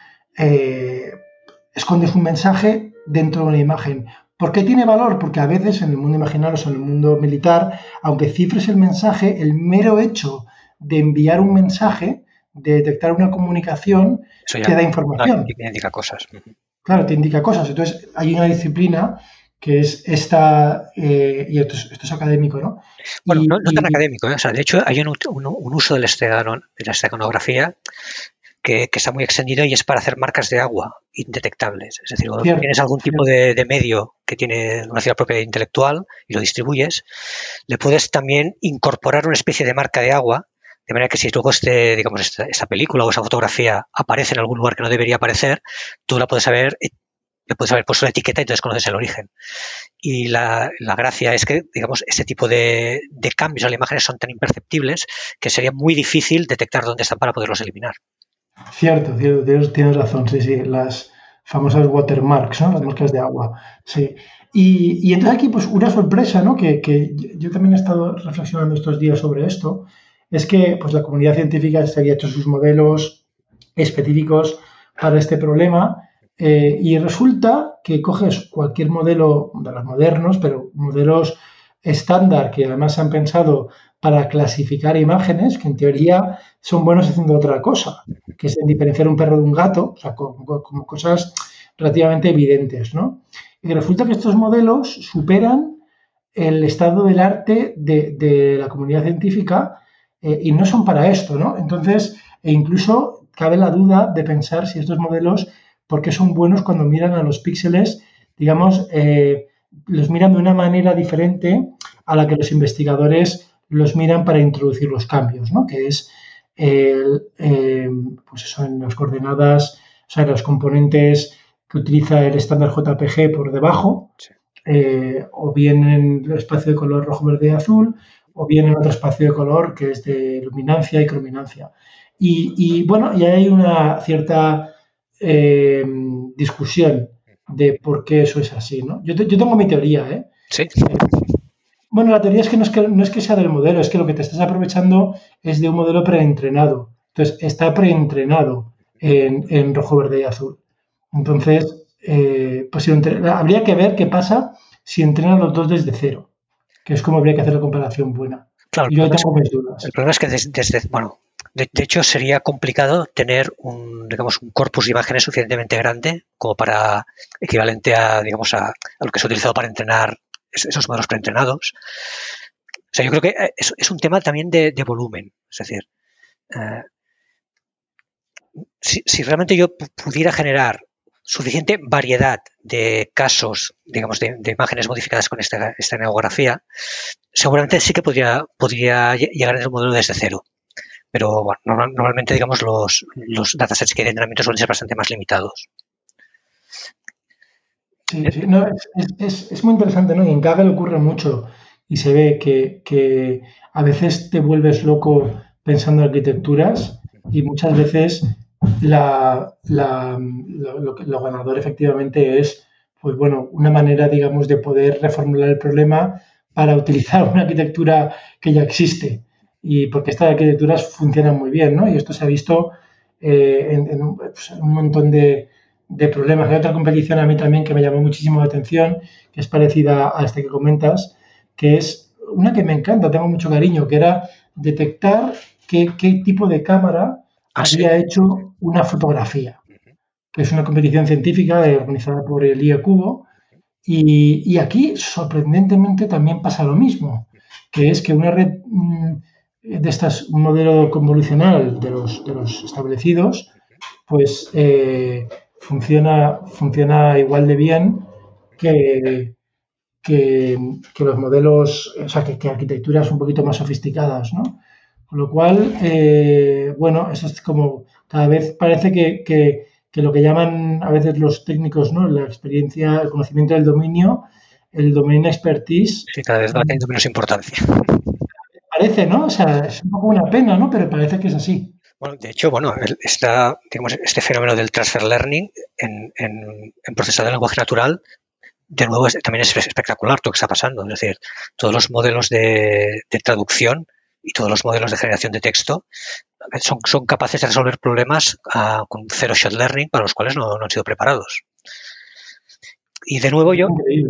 escondes un mensaje dentro de una imagen. ¿Por qué tiene valor? Porque a veces en el mundo imaginario o en el mundo militar, aunque cifres el mensaje, el mero hecho de enviar un mensaje, de detectar una comunicación, te da información. te indica cosas. Claro, te indica cosas. Entonces, hay una disciplina que es esta, eh, y esto es, académico, ¿no? Bueno, no, tan académico, ¿eh? o sea, de hecho hay un, uso del de la esteganografía que, está muy extendido y es para hacer marcas de agua indetectables. Es decir, cuando tienes algún tipo de, medio que tiene una cierta propiedad intelectual y lo distribuyes, le puedes también incorporar una especie de marca de agua, de manera que si luego este, digamos, esta, película o esa fotografía aparece en algún lugar que no debería aparecer, tú la puedes haber le puedes haber puesto la etiqueta y entonces conoces el origen. Y la, gracia es que, digamos, este tipo de, de, cambios a la imagen son tan imperceptibles que sería muy difícil detectar dónde están para poderlos eliminar. Cierto, cierto, tienes razón, sí, sí, las famosas watermarks, ¿no? Las marcas de agua, sí. Y, y entonces aquí, pues una sorpresa, ¿no? Que, que, yo también he estado reflexionando estos días sobre esto, es que pues la comunidad científica se había hecho sus modelos específicos para este problema eh, y resulta que coges cualquier modelo de los modernos, pero modelos estándar que además se han pensado para clasificar imágenes que en teoría son buenos haciendo otra cosa, que es diferenciar un perro de un gato, o sea, como, cosas relativamente evidentes, ¿no? Y resulta que estos modelos superan el estado del arte de, la comunidad científica eh, y no son para esto, ¿no? Entonces, e incluso cabe la duda de pensar si estos modelos, ¿por qué son buenos cuando miran a los píxeles, digamos, eh, los miran de una manera diferente a la que los investigadores los miran para introducir los cambios, ¿no? que es el, eh, pues eso, en las coordenadas, o sea, los componentes que utiliza el estándar JPG por debajo, eh, o bien en el espacio de color rojo, verde y azul, o bien en otro espacio de color que es de luminancia y crominancia. Y, bueno, y hay una cierta eh, discusión de por qué eso es así, ¿no? Yo, yo tengo mi teoría, ¿eh? Sí. Bueno, la teoría es que no, es que no es que sea del modelo, es que lo que te estás aprovechando es de un modelo preentrenado. Entonces, está preentrenado en, en rojo, verde y azul. Entonces, eh, pues habría que ver qué pasa si entrenan los dos desde cero, que es como habría que hacer la comparación buena. Claro, yo tengo mis dudas. El problema es que desde, bueno, de, hecho sería complicado tener un, digamos, un corpus de imágenes suficientemente grande como para equivalente a, digamos, a, lo que se ha utilizado para entrenar esos modelos preentrenados. O sea, yo creo que eh, es, un tema también de, volumen. Es decir, eh, si, realmente yo pudiera generar suficiente variedad de casos, digamos, de, imágenes modificadas con esta, neografía, seguramente sí que podría, llegar a el modelo desde cero. Pero bueno, normalmente, digamos, los, los datasets que hay de entrenamiento suelen ser bastante más limitados. Sí, sí. No, es, muy interesante, ¿no? Y en Kaggle ocurre mucho y se ve que, a veces te vuelves loco pensando en arquitecturas y muchas veces la, lo, ganador efectivamente es, pues bueno, una manera, digamos, de poder reformular el problema para utilizar una arquitectura que ya existe. Y porque estas arquitecturas funcionan muy bien, ¿no? Y esto se ha visto eh, en, pues, en un montón de, de problemas. Hay otra competición a mí también que me llamó muchísimo la atención, que es parecida a esta que comentas, que es una que me encanta, tengo mucho cariño, que era detectar qué, tipo de cámara ah, había hecho una fotografía. Que es una competición científica organizada por el IA Cubo. Y, aquí, sorprendentemente, también pasa lo mismo, que es que una red mm, de estas, modelo convolucional de los, de los establecidos, pues eh, funciona, funciona igual de bien que, que, los modelos, o sea, que, arquitecturas un poquito más sofisticadas, ¿no? Con lo cual, eh, bueno, eso es como, cada vez parece que, lo que llaman a veces los técnicos, ¿no? La experiencia, el conocimiento del dominio, el domain expertise. Sí, cada vez va menos importancia. Parece, ¿no? O sea, es un poco una pena, ¿no? Pero parece que es así. Bueno, de hecho, bueno, este fenómeno del transfer learning en, en, en de lenguaje natural de nuevo también es espectacular todo lo que está pasando. Es decir, todos los modelos de, traducción y todos los modelos de generación de texto son, son capaces de resolver problemas ah, con cero shot learning para los cuales no, han sido preparados. Y de nuevo yo,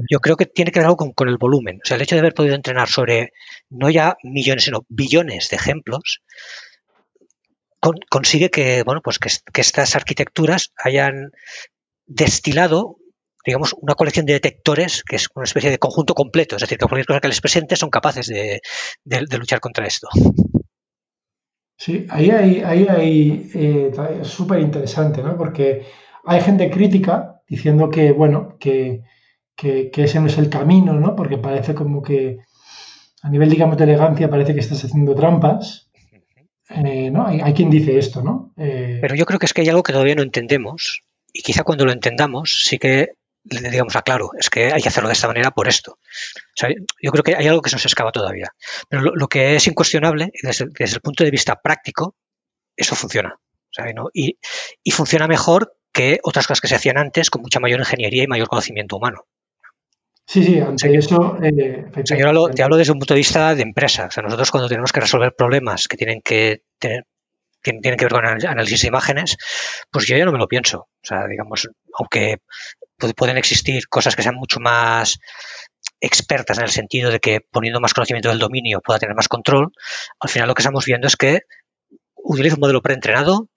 yo creo que tiene que ver algo con, el volumen. O sea, el hecho de haber podido entrenar sobre no ya millones, sino billones de ejemplos, consigue que, bueno, pues que, que, estas arquitecturas hayan destilado digamos, una colección de detectores que es una especie de conjunto completo, es decir, que cualquier cosa que les presente son capaces de, luchar contra esto. Sí, ahí hay, ahí hay eh, súper interesante, ¿no? Porque hay gente crítica diciendo que, bueno, que, ese no es el camino, ¿no? Porque parece como que a nivel, digamos, de elegancia parece que estás haciendo trampas. Eh, ¿no? Hay, quien dice esto, ¿no? Eh, Pero yo creo que es que hay algo que todavía no entendemos y quizá cuando lo entendamos sí que digamos, claro, es que hay que hacerlo de esta manera por esto. yo creo que hay algo que se nos escapa todavía. Pero lo, que es incuestionable, desde, desde, el punto de vista práctico, eso funciona. y, funciona mejor que otras cosas que se hacían antes con mucha mayor ingeniería y mayor conocimiento humano. Sí, sí, ante eso. Eh, yo te hablo desde un punto de vista de empresa. O sea, nosotros cuando tenemos que resolver problemas que tienen que tener tienen que ver con análisis de imágenes, pues yo ya no me lo pienso. O sea, digamos, aunque pueden existir cosas que sean mucho más expertas en el sentido de que poniendo más conocimiento del dominio pueda tener más control, al final lo que estamos viendo es que utiliza un modelo preentrenado,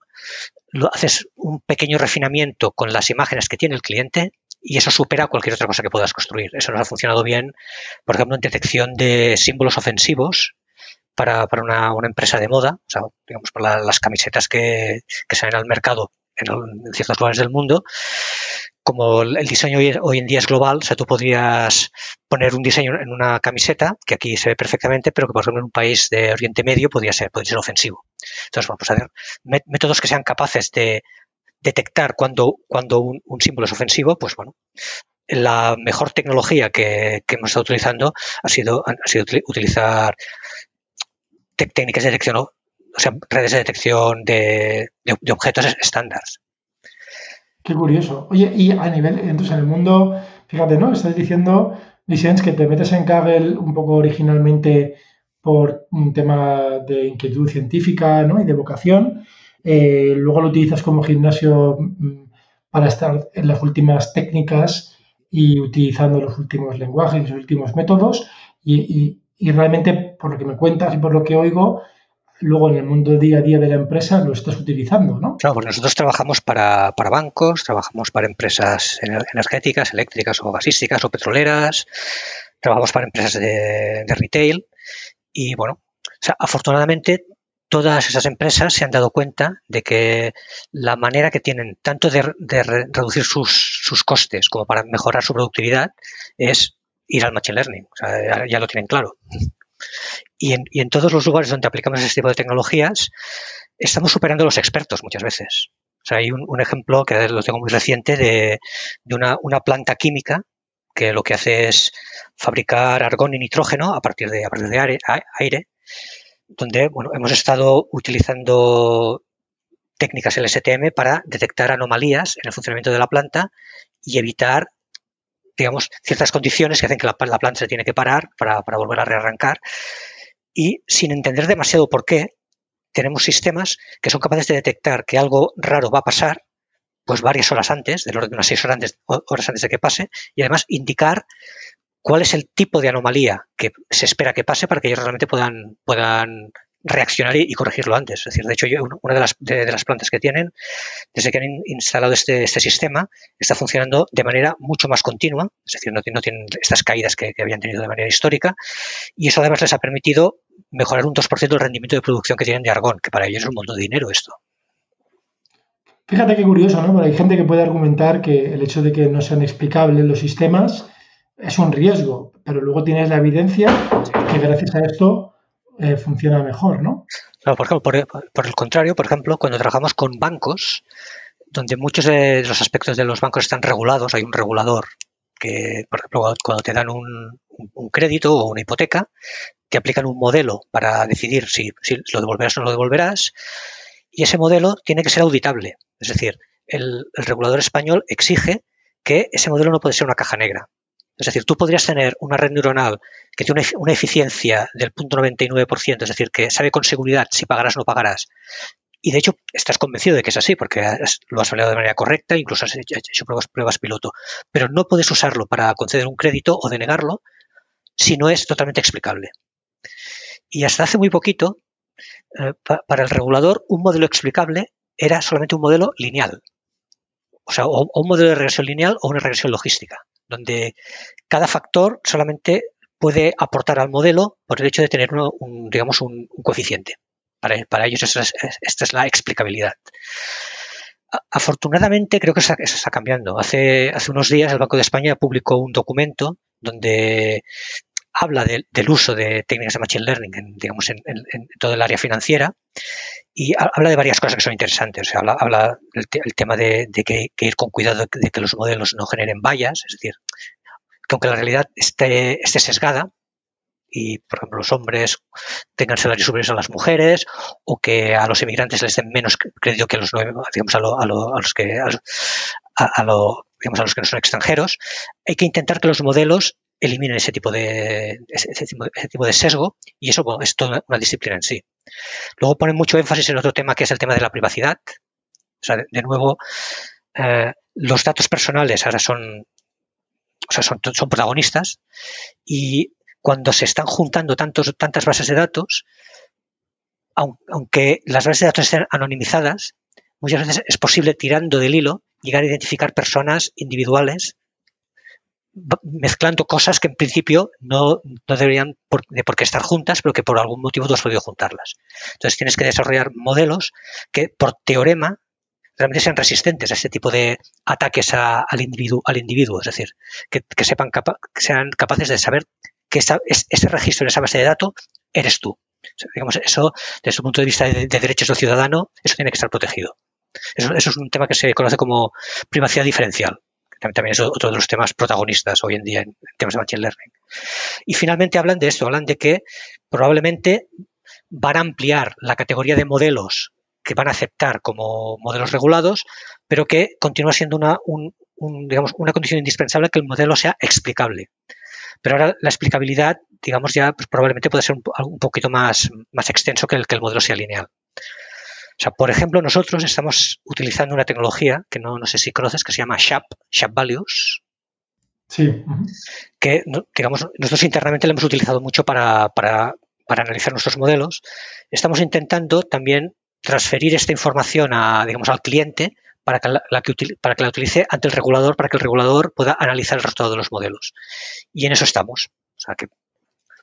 lo haces un pequeño refinamiento con las imágenes que tiene el cliente y eso supera cualquier otra cosa que puedas construir. Eso nos ha funcionado bien, por ejemplo, en detección de símbolos ofensivos para, una, empresa de moda, o sea, digamos, para las camisetas que, que salen al mercado en, ciertos lugares del mundo, como el diseño hoy, en día es global, o sea, tú podrías poner un diseño en una camiseta, que aquí se ve perfectamente, pero que por ejemplo en un país de Oriente Medio podría ser, podría ser ofensivo. Entonces, vamos a ver métodos que sean capaces de detectar cuando, cuando un, símbolo es ofensivo, pues bueno, la mejor tecnología que, hemos estado utilizando ha sido, ha sido utilizar técnicas de detección, o sea, redes de detección de, objetos estándares. Qué curioso. Oye, y a nivel, entonces en el mundo, fíjate, ¿no? Estás diciendo, Vicens, que te metes en Kaggle un poco originalmente por un tema de inquietud científica ¿no? y de vocación. Eh, luego lo utilizas como gimnasio mm, para estar en las últimas técnicas y utilizando los últimos lenguajes, los últimos métodos. y realmente, por lo que me cuentas y por lo que oigo, luego en el mundo día a día de la empresa lo estás utilizando, ¿no? Claro, porque nosotros trabajamos para, bancos, trabajamos para empresas energéticas, eléctricas o gasísticas o petroleras, trabajamos para empresas de, retail y bueno, afortunadamente todas esas empresas se han dado cuenta de que la manera que tienen tanto de, reducir sus, sus, costes como para mejorar su productividad es ir al Machine Learning. O sea, ya, lo tienen claro. Y en, todos los lugares donde aplicamos ese tipo de tecnologías, estamos superando a los expertos muchas veces. O sea, hay un, ejemplo que lo tengo muy reciente de, una, planta química que lo que hace es fabricar argón y nitrógeno a partir de, a partir de aire, aire, donde bueno, hemos estado utilizando técnicas LSTM para detectar anomalías en el funcionamiento de la planta y evitar digamos, ciertas condiciones que hacen que la, planta se tiene que parar para, volver a rearrancar. Y sin entender demasiado por qué, tenemos sistemas que son capaces de detectar que algo raro va a pasar, pues varias horas antes, del orden de unas seis horas antes, horas antes de que pase, y además indicar cuál es el tipo de anomalía que se espera que pase para que ellos realmente puedan, puedan reaccionar y, corregirlo antes. Es decir, de hecho, yo, una de las, de, las plantas que tienen, desde que han instalado este, este, sistema, está funcionando de manera mucho más continua, es decir, no, no tienen estas caídas que, habían tenido de manera histórica, y eso además les ha permitido mejorar un 2% el rendimiento de producción que tienen de argón, que para ellos es un montón de dinero esto. Fíjate qué curioso, ¿no? Porque hay gente que puede argumentar que el hecho de que no sean explicables los sistemas es un riesgo. pero luego tienes la evidencia que gracias a esto eh, funciona mejor, ¿no? por, por, el contrario, por ejemplo, cuando trabajamos con bancos, donde muchos de los aspectos de los bancos están regulados, hay un regulador que, por ejemplo, cuando te dan un, crédito o una hipoteca, te aplican un modelo para decidir si, lo devolverás o no lo devolverás, y ese modelo tiene que ser auditable. Es decir, el, regulador español exige que ese modelo no puede ser una caja negra. Es decir, tú podrías tener una red neuronal que tiene una, eficiencia del punto 99%, es decir, que sabe con seguridad si pagarás o no pagarás, y de hecho, estás convencido de que es así, porque lo has validado de manera correcta, incluso has hecho, pruebas, pruebas piloto. Pero no puedes usarlo para conceder un crédito o denegarlo si no es totalmente explicable. Y hasta hace muy poquito, eh, para el regulador, un modelo explicable era solamente un modelo lineal. O sea, o, un modelo de regresión lineal o una regresión logística, donde cada factor solamente puede aportar al modelo por el hecho de tener un, digamos, un coeficiente. Para, ellos esta es, la explicabilidad. Afortunadamente creo que eso, está cambiando. Hace, hace unos días el Banco de España publicó un documento donde habla del uso de técnicas de Machine Learning en, digamos, en, todo el área financiera y habla de varias cosas que son interesantes. habla, del tema de, que, ir con cuidado de que los modelos no generen vallas, es decir, que aunque la realidad esté, esté sesgada, y, por ejemplo, los hombres tengan salarios superiores a las mujeres o que a los inmigrantes les den menos crédito que a los, digamos, a, los que a, digamos, a los que no son extranjeros. Hay que intentar que los modelos eliminen ese tipo de ese, tipo de sesgo y eso es toda una disciplina en sí. Luego ponen mucho énfasis en otro tema que es el tema de la privacidad. O sea, de, nuevo, eh, los datos personales ahora son, o sea, son, son protagonistas y cuando se están juntando tantos, tantas bases de datos, aunque las bases de datos estén anonimizadas, muchas veces es posible, tirando del hilo, llegar a identificar personas individuales mezclando cosas que en principio no, deberían de por qué estar juntas, pero que por algún motivo tú has podido juntarlas. Entonces tienes que desarrollar modelos que por teorema realmente sean resistentes a este tipo de ataques al, individuo, al individuo, es decir, que, sepan que sean capaces de saber que ese registro en esa base de datos eres tú. digamos, eso, desde el punto de vista de, derechos del ciudadano, eso tiene que estar protegido. Eso, es un tema que se conoce como privacidad diferencial. También, es otro de los temas protagonistas hoy en día en, temas de Machine Learning. Y finalmente hablan de esto, hablan de que probablemente van a ampliar la categoría de modelos que van a aceptar como modelos regulados, pero que continúa siendo una, digamos, una condición indispensable que el modelo sea explicable. Pero ahora la explicabilidad, digamos, ya pues, probablemente puede ser un, poquito más, más extenso que el que el modelo sea lineal. O sea, por ejemplo, nosotros estamos utilizando una tecnología que no, no sé si conoces, que se llama SHAP, SHAP Values. Sí. Que, digamos, nosotros internamente la hemos utilizado mucho para, para, para analizar nuestros modelos. Estamos intentando también transferir esta información a, digamos, al cliente para que, la, para que la utilice ante el regulador, para que el regulador pueda analizar el resultado de los modelos. Y en eso estamos. O sea que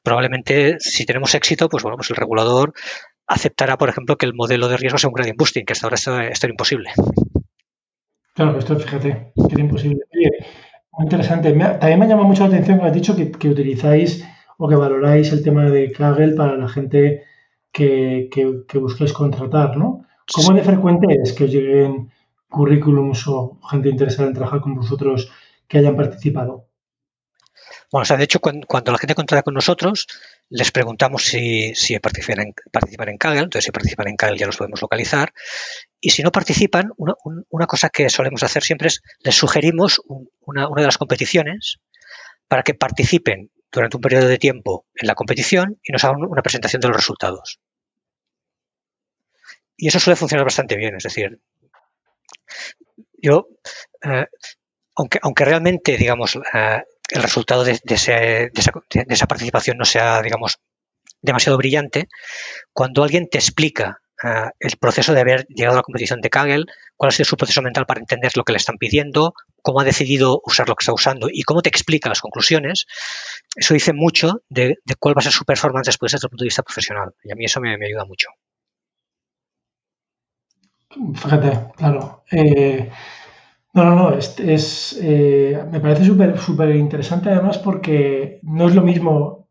probablemente si tenemos éxito, pues bueno, pues el regulador aceptará, por ejemplo, que el modelo de riesgo sea un gradient boosting, que hasta ahora esto, era imposible. Claro, esto fíjate, que era imposible. muy interesante. también me llama mucho la atención que has dicho que, utilizáis o que valoráis el tema de Kaggle para la gente que, que, busquéis contratar, ¿no? ¿Cómo de frecuente es que os lleguen currículums o gente interesada en trabajar con vosotros que hayan participado? Bueno, o sea, de hecho, cuando, la gente contrata con nosotros, les preguntamos si, si participan, en, participan en Kaggle, entonces si participan en Kaggle ya los podemos localizar. Y si no participan, una, cosa que solemos hacer siempre es les sugerimos una, una de las competiciones para que participen durante un periodo de tiempo en la competición y nos hagan una presentación de los resultados. Y eso suele funcionar bastante bien, es decir, yo, eh, aunque, aunque realmente, digamos, el resultado de, esa, participación no sea, digamos, demasiado brillante, cuando alguien te explica eh, el proceso de haber llegado a la competición de Kaggle, cuál ha sido su proceso mental para entender lo que le están pidiendo, cómo ha decidido usar lo que está usando y cómo te explica las conclusiones, eso dice mucho de, cuál va a ser su performance después desde el punto de vista profesional. Y a mí eso me ayuda mucho. Fíjate, claro. Eh, No, no, no, es, eh, me parece súper súper interesante además porque no es lo mismo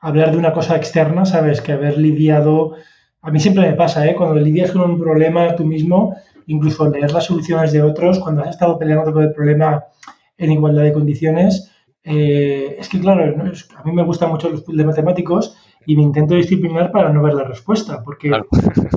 hablar de una cosa externa, ¿sabes? Que haber lidiado, a mí siempre me pasa, ¿eh? Cuando lidias con un problema tú mismo, incluso leer las soluciones de otros, cuando has estado peleando con el problema en igualdad de condiciones, eh, es que claro, a mí me gustan mucho los de matemáticos y me intento disciplinar para no ver la respuesta, porque el,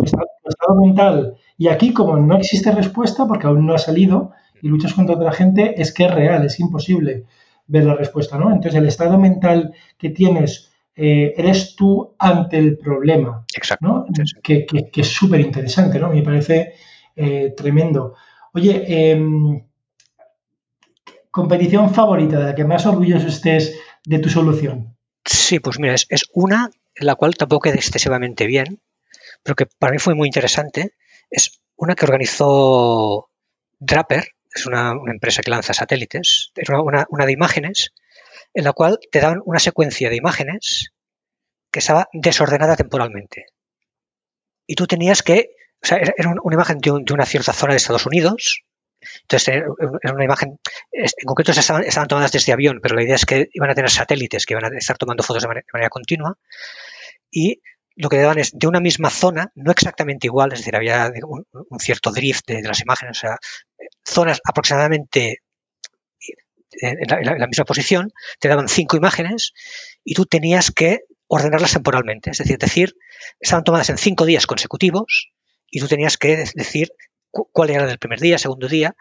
estado, mental, y aquí como no existe respuesta, porque aún no ha salido, y luchas contra otra gente, es que es real, es imposible ver la respuesta, ¿no? Entonces el estado mental que tienes eh, eres tú ante el problema, Exacto. Que, es súper interesante, ¿no? Me parece eh, tremendo. Oye, em, competición favorita de la que más orgulloso estés de tu solución. Sí, pues mira, es, una en la cual tampoco quedé excesivamente bien, pero que para mí fue muy interesante. Es una que organizó Draper, es una, empresa que lanza satélites, era una, de imágenes en la cual te daban una secuencia de imágenes que estaba desordenada temporalmente. Y tú tenías que, o sea, era una imagen de, una cierta zona de Estados Unidos, entonces, eh, era una imagen, en concreto estaban, estaban, tomadas desde avión, pero la idea es que iban a tener satélites que iban a estar tomando fotos de manera, continua y lo que daban es de una misma zona, no exactamente igual, es decir, había un, cierto drift de, las imágenes, o sea, zonas aproximadamente en la, misma posición, te daban cinco imágenes y tú tenías que ordenarlas temporalmente, es decir, decir, estaban tomadas en cinco días consecutivos y tú tenías que decir cuál era el primer día, segundo día,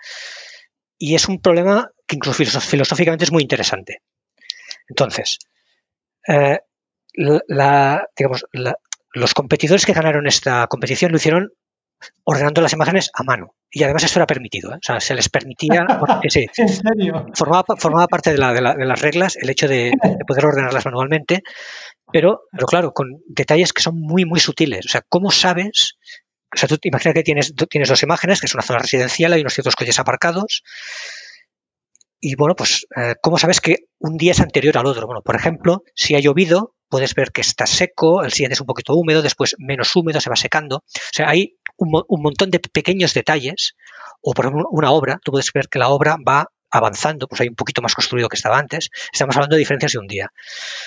y es un problema que incluso filosóficamente es muy interesante. Entonces, eh, digamos, los competidores que ganaron esta competición lo hicieron ordenando las imágenes a mano. Y además eso era permitido. ¿eh? O sea, se les permitía, porque sí, Formaba, parte de, las reglas el hecho de, poder ordenarlas manualmente, pero, pero claro, con detalles que son muy, muy sutiles. O sea, ¿cómo sabes o sea, tú imagina que tienes, tienes dos imágenes, que es una zona residencial, hay unos ciertos coches aparcados. Y bueno, pues, eh, ¿cómo sabes que un día es anterior al otro? Bueno, por ejemplo, si ha llovido, puedes ver que está seco, el siguiente es un poquito húmedo, después menos húmedo, se va secando. O sea, hay un, montón de pequeños detalles. O, por ejemplo, una obra, tú puedes ver que la obra va avanzando, pues hay un poquito más construido que estaba antes. Estamos hablando de diferencias de un día.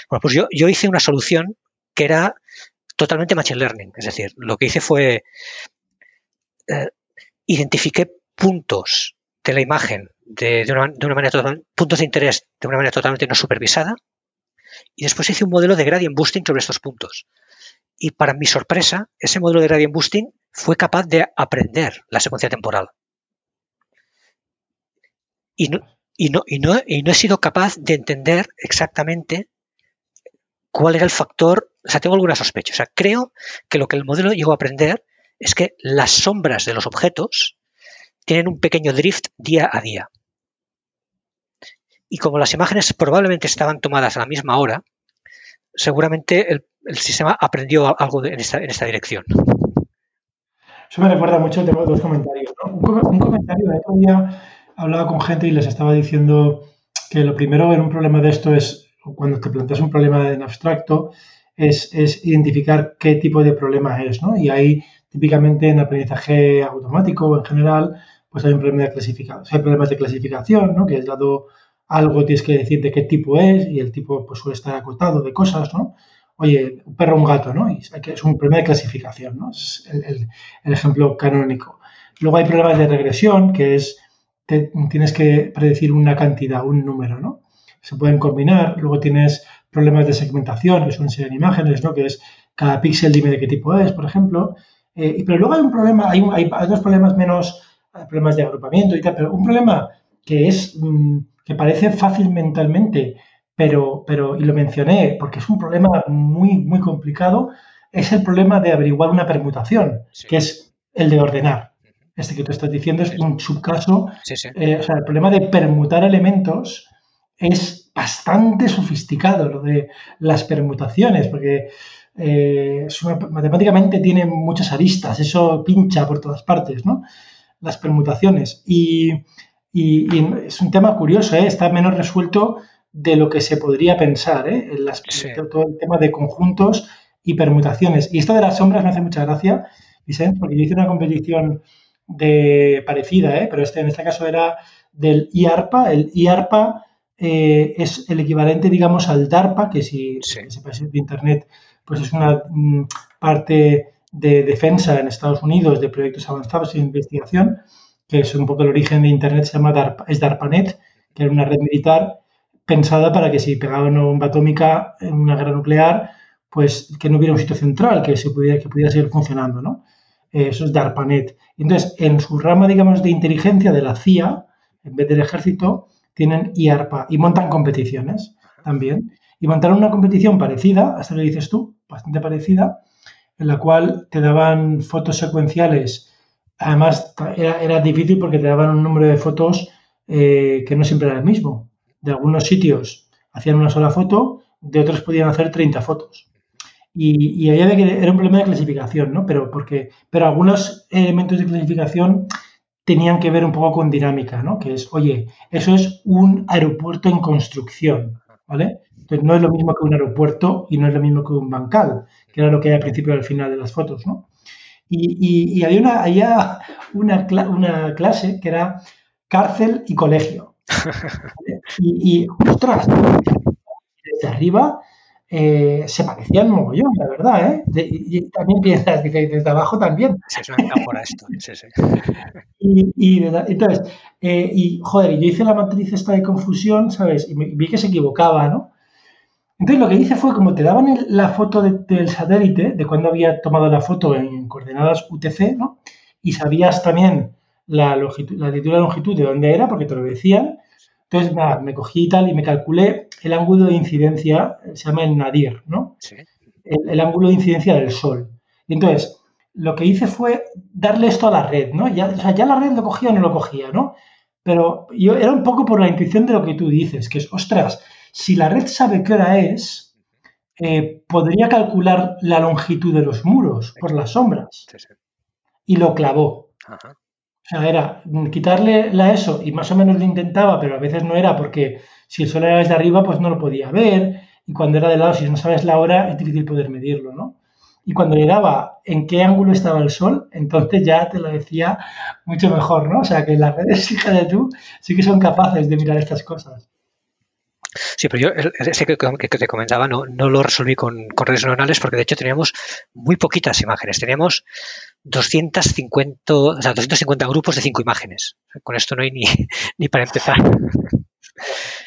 Bueno, pues yo, hice una solución que era totalmente machine learning. Es decir, lo que hice fue eh, identifiqué puntos de la imagen de, una, manera puntos de interés de una manera totalmente no supervisada y después hice un modelo de gradient boosting sobre estos puntos. Y para mi sorpresa, ese modelo de gradient boosting fue capaz de aprender la secuencia temporal. Y no, y no, y no, y no he sido capaz de entender exactamente cuál era el factor, o sea, tengo alguna sospecha. O sea, creo que lo que el modelo llegó a aprender es que las sombras de los objetos tienen un pequeño drift día a día. Y como las imágenes probablemente estaban tomadas a la misma hora, seguramente el, sistema aprendió algo en, esta, dirección. Eso me recuerda mucho, tengo dos comentarios. Un, comentario, de otro día hablaba con gente y les estaba diciendo que lo primero en un problema de esto es cuando te planteas un problema en abstracto, es, identificar qué tipo de problema es, ¿no? Y ahí, típicamente en aprendizaje automático o en general, pues hay un problema de clasificación, hay problemas de clasificación, ¿no? Que es dado algo tienes que decir de qué tipo es y el tipo pues suele estar acotado de cosas, ¿no? Oye, un perro o un gato, ¿no? Es un problema de clasificación, ¿no? Es el, ejemplo canónico. Luego hay problemas de regresión, que es tienes que predecir una cantidad, un número, ¿no? se pueden combinar. Luego tienes problemas de segmentación, que son serie imágenes, ¿no? que es cada píxel dime de qué tipo es, por ejemplo. Eh, pero luego hay un problema, hay, dos problemas menos, problemas de agrupamiento y tal, pero un problema que es mm, que parece fácil mentalmente, pero, pero, y lo mencioné porque es un problema muy, muy complicado, es el problema de averiguar una permutación, que es el de ordenar. Este que tú estás diciendo es un subcaso, eh, o sea, el problema de permutar elementos es bastante sofisticado lo de las permutaciones, porque eh, matemáticamente tiene muchas aristas, eso pincha por todas partes, ¿no? Las permutaciones. Y, es un tema curioso, ¿eh? está menos resuelto de lo que se podría pensar, ¿eh? todo el tema de conjuntos y permutaciones. Y esto de las sombras me hace mucha gracia, Vicente, porque yo hice una competición de parecida, ¿eh? pero este, en este caso era del IARPA. El IARPA eh, es el equivalente, digamos, al DARPA, que si se de Internet, pues es una mm, parte de defensa en Estados Unidos de proyectos avanzados de investigación, que es un poco el origen de Internet, se llama DARPA, es DARPANET, que era una red militar pensada para que si pegaba una bomba atómica en una guerra nuclear, pues que no hubiera un sitio central, que, se pudiera, que pudiera seguir funcionando, ¿no? Eh, eso es DARPANET. Entonces, en su rama, digamos, de inteligencia de la CIA, en vez del ejército, tienen IARPA y montan competiciones también. Y montaron una competición parecida, hasta lo dices tú, bastante parecida, en la cual te daban fotos secuenciales. Además, era, difícil porque te daban un número de fotos eh, que no siempre era el mismo. De algunos sitios hacían una sola foto, de otros podían hacer 30 fotos. Y, y había que, era un problema de clasificación, ¿no? Pero, porque, pero algunos elementos de clasificación tenían que ver un poco con dinámica, ¿no? Que es, oye, eso es un aeropuerto en construcción, ¿vale? Entonces no es lo mismo que un aeropuerto y no es lo mismo que un bancal, que era lo que hay al principio y al final de las fotos, ¿no? Y, y, había, una, había una, una, clase que era cárcel y colegio. Y, y ostras, desde arriba eh, se parecían mogollón, la verdad, ¿eh? y, también piensas, dice, desde abajo también. Sí, es una metáfora esto, sí, sí. Y, entonces, eh, y joder, yo hice la matriz esta de confusión, ¿sabes? Y vi que se equivocaba, ¿no? Entonces lo que hice fue, como te daban la foto del satélite, de cuando había tomado la foto en coordenadas UTC, ¿no? Y sabías también la, longitud, la latitud y la longitud de dónde era, porque te lo decían, entonces, nada, me cogí y tal y me calculé el ángulo de incidencia, se llama el nadir, ¿no? Sí. El, ángulo de incidencia del Sol. Y entonces, lo que hice fue darle esto a la red, ¿no? Ya, o sea, ya la red lo cogía o no lo cogía, ¿no? Pero yo era un poco por la intuición de lo que tú dices, que es, ostras, si la red sabe qué hora es, eh, podría calcular la longitud de los muros por las sombras. Sí, sí. Y lo clavó. Ajá. O sea, era quitarle la ESO y más o menos lo intentaba, pero a veces no era porque si el sol era desde arriba, pues no lo podía ver. Y cuando era de lado, si no sabes la hora, es difícil poder medirlo, ¿no? Y cuando le daba en qué ángulo estaba el sol, entonces ya te lo decía mucho mejor, ¿no? O sea, que las redes, hija de tú, sí que son capaces de mirar estas cosas. Sí, pero yo ese que, te comentaba no, no lo resolví con, con, redes neuronales porque de hecho teníamos muy poquitas imágenes. Teníamos 250, o sea, 250 grupos de 5 imágenes. Con esto no hay ni, ni para empezar.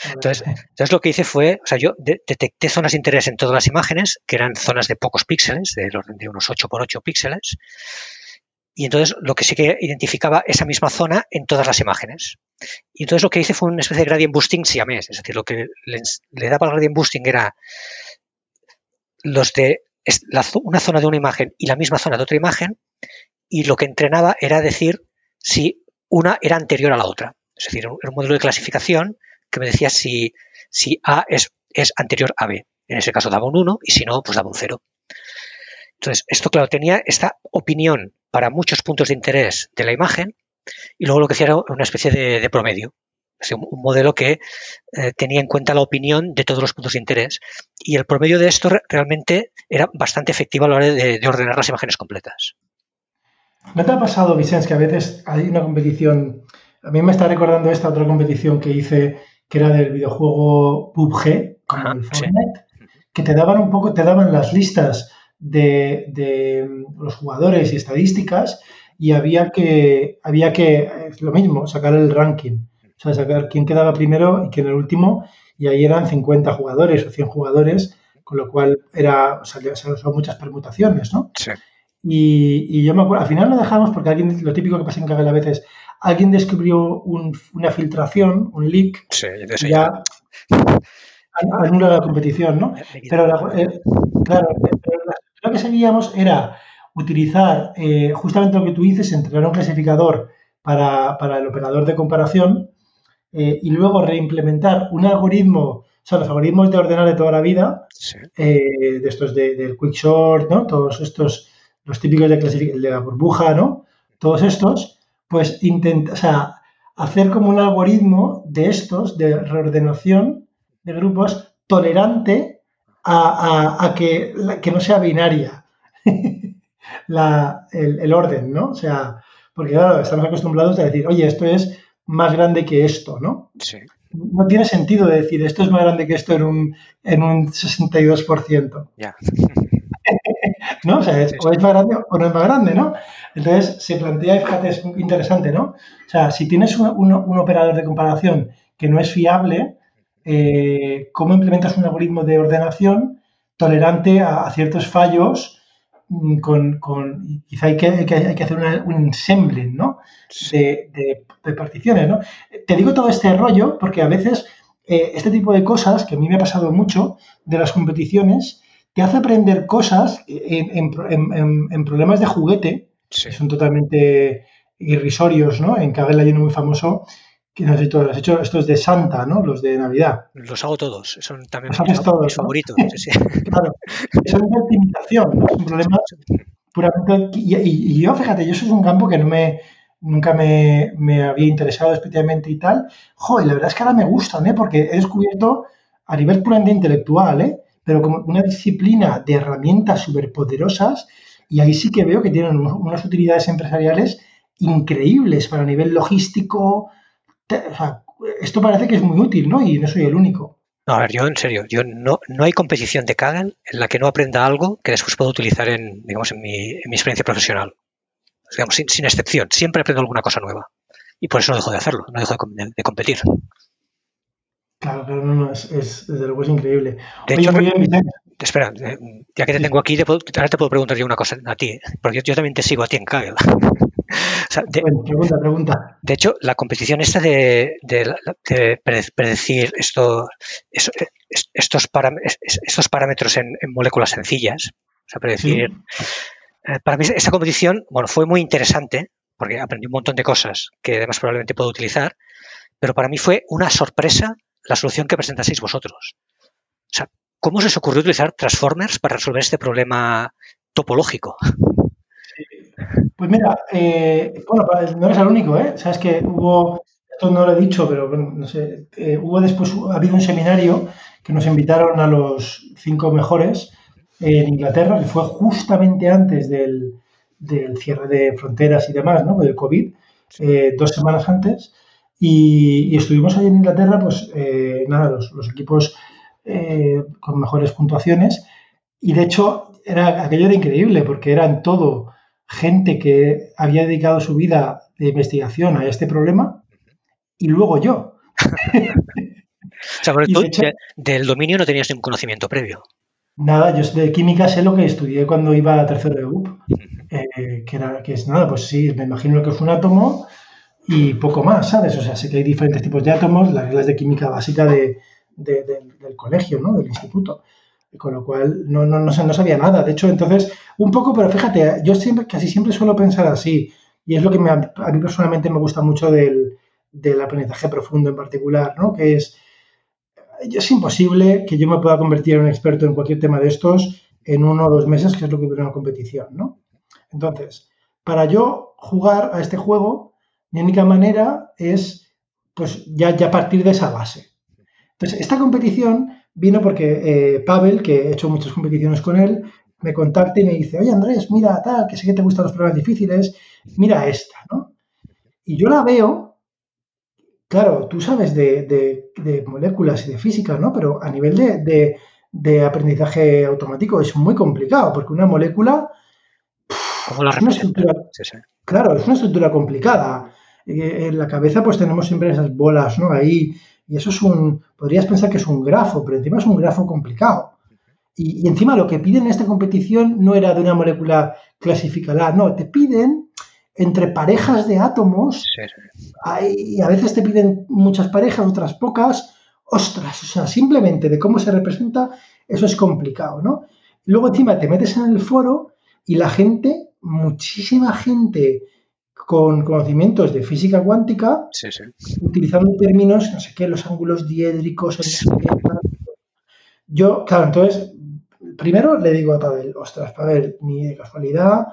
Entonces, entonces, lo que hice fue, o sea, yo detecté zonas de interés en todas las imágenes, que eran zonas de pocos píxeles, de, de unos 8 por 8 píxeles, y entonces lo que sí que identificaba esa misma zona en todas las imágenes. Y entonces lo que hice fue una especie de gradient boosting siamés, es decir, lo que le, daba el gradient boosting era los de una zona de una imagen y la misma zona de otra imagen, y lo que entrenaba era decir si una era anterior a la otra. Es decir, era un modelo de clasificación que me decía si, si A es, es anterior a B. En ese caso daba un 1 y si no, pues daba un 0. Entonces, esto, claro, tenía esta opinión para muchos puntos de interés de la imagen y luego lo que hacía era una especie de, promedio. un, modelo que eh, tenía en cuenta la opinión de todos los puntos de interés y el promedio de esto realmente era bastante efectivo a la hora de, ordenar las imágenes completas. ¿No te ha pasado, Vicente, que a veces hay una competición, a mí me está recordando esta otra competición que hice, que era del videojuego PUBG, como el Fortnite, que te daban un poco, te daban las listas de, los jugadores y estadísticas y había que, había que, es lo mismo, sacar el ranking, o sea, sacar quién quedaba primero y quién el último, y ahí eran 50 jugadores o 100 jugadores, con lo cual era, o sea, son muchas permutaciones, ¿no? Sí. Y, yo me acuerdo, al final lo dejamos porque alguien, lo típico que pasa en Kaggle a veces, alguien descubrió una filtración, un leak, sí, ya anula la competición, ¿no? Pero eh, claro, lo que seguíamos era utilizar eh, justamente lo que tú dices, entrenar un clasificador para, el operador de comparación eh, y luego reimplementar un algoritmo, o sea, los algoritmos de ordenar de toda la vida, eh, de estos de, del quicksort, ¿no? Todos estos, los típicos de, de la burbuja, ¿no? Todos estos, pues intenta, o sea, hacer como un algoritmo de estos, de reordenación de grupos, tolerante a, que, que, no sea binaria la, el, orden, ¿no? O sea, Porque claro, estamos acostumbrados a decir, oye, esto es más grande que esto, ¿no? Sí. No tiene sentido decir, esto es más grande que esto en un, en un 62%. Ya. ¿No? O sea, es, o es más grande o no es más grande, ¿no? Entonces se plantea, fíjate, es interesante, ¿no? O sea, si tienes un, un, operador de comparación que no es fiable, eh, ¿cómo implementas un algoritmo de ordenación tolerante a, ciertos fallos? Mm, con, con, quizá hay que, hay que, hacer un ensambling ¿no? De, de, particiones. ¿no? Te digo todo este rollo porque a veces eh, este tipo de cosas, que a mí me ha pasado mucho de las competiciones, te hace aprender cosas en, en, en problemas de juguete que son totalmente irrisorios, ¿no? En Kaggle hay uno muy famoso que no sé si has hecho estos de Santa, ¿no? Los de Navidad. Los hago todos, son también mis, todos, favoritos. claro, son de optimización, ¿no? un problema puramente... Y, yo, fíjate, yo eso es un campo que no me, nunca me, me, había interesado especialmente y tal. Joder, la verdad es que ahora me gustan, ¿eh? Porque he descubierto a nivel puramente intelectual, ¿eh? Pero como una disciplina de herramientas superpoderosas y ahí sí que veo que tienen unas utilidades empresariales increíbles para nivel logístico. Esto parece que es muy útil, ¿no? Y no soy el único. No, a ver, yo en serio, yo no, no hay competición de Kaggle en la que no aprenda algo que después puedo utilizar en, digamos, en mi, experiencia profesional. Digamos, sin, excepción, siempre aprendo alguna cosa nueva. Y por eso no dejo de hacerlo, no dejo de, competir. Claro, pero no, no, es, desde luego es increíble. De hecho, muy bien, espera, eh, ya que te tengo aquí, ahora te puedo preguntar yo una cosa a ti, porque yo, también te sigo a ti en Kaggle. de, pregunta, pregunta. De hecho, la competición esta de, predecir esto, estos, estos parámetros en, moléculas sencillas, o sea, predecir... Eh, para mí esta competición, bueno, fue muy interesante, porque aprendí un montón de cosas que además probablemente puedo utilizar, pero para mí fue una sorpresa la solución que presentaseis vosotros. O sea, ¿Cómo se os ocurrió utilizar Transformers para resolver este problema topológico? Pues mira, eh, bueno, no eres el único, ¿eh? Sabes que hubo, esto no lo he dicho, pero bueno, no sé, eh, hubo después, ha habido un seminario que nos invitaron a los cinco mejores en Inglaterra, que fue justamente antes del, cierre de fronteras y demás, ¿no? Del COVID, eh, dos semanas antes. Y, estuvimos ahí en Inglaterra, pues nada, los equipos eh, con mejores puntuaciones. Y de hecho, era, aquello era increíble porque eran todo gente que había dedicado su vida de investigación a este problema y luego yo. o sea, tú del dominio no tenías ningún conocimiento previo. Nada, yo de química sé lo que estudié cuando iba a tercero de UP, eh, que, era, que es nada, pues sí, me imagino lo que es un átomo y poco más, ¿sabes? O sea, sé que hay diferentes tipos de átomos, las reglas de química básica de, del colegio, ¿no? Del instituto. Con lo cual no, no, no, sabía nada. De hecho, entonces, un poco, pero fíjate, yo siempre, casi siempre suelo pensar así. Y es lo que a mí personalmente me gusta mucho del, aprendizaje profundo en particular, ¿no? Que es, es imposible que yo me pueda convertir en un experto en cualquier tema de estos en uno o dos meses, que es lo que dura una competición, ¿no? Entonces, para yo jugar a este juego, mi única manera es, pues, ya, ya partir de esa base. Entonces, esta competición vino porque eh, Pavel, que he hecho muchas competiciones con él, me contacta y me dice, oye Andrés, mira tal, que sé que te gustan los problemas difíciles, mira esta, ¿no? Y yo la veo, claro, tú sabes de, moléculas y de física, ¿no? Pero a nivel de, aprendizaje automático es muy complicado, porque una molécula... ¿Cómo la estructura, Claro, es una estructura complicada. Eh, en la cabeza pues tenemos siempre esas bolas, ¿no? Ahí y eso es un, podrías pensar que es un grafo, pero encima es un grafo complicado. Y, encima lo que piden en esta competición no era de una molécula clasificada, no, te piden entre parejas de átomos, y a veces te piden muchas parejas, otras pocas, ostras, o sea, simplemente de cómo se representa, eso es complicado, ¿no? Luego encima te metes en el foro y la gente, muchísima gente con conocimientos de física cuántica, utilizando términos, no sé qué, los ángulos diédricos. Yo, claro, entonces, primero le digo a Pavel, ostras, Pavel, ni de casualidad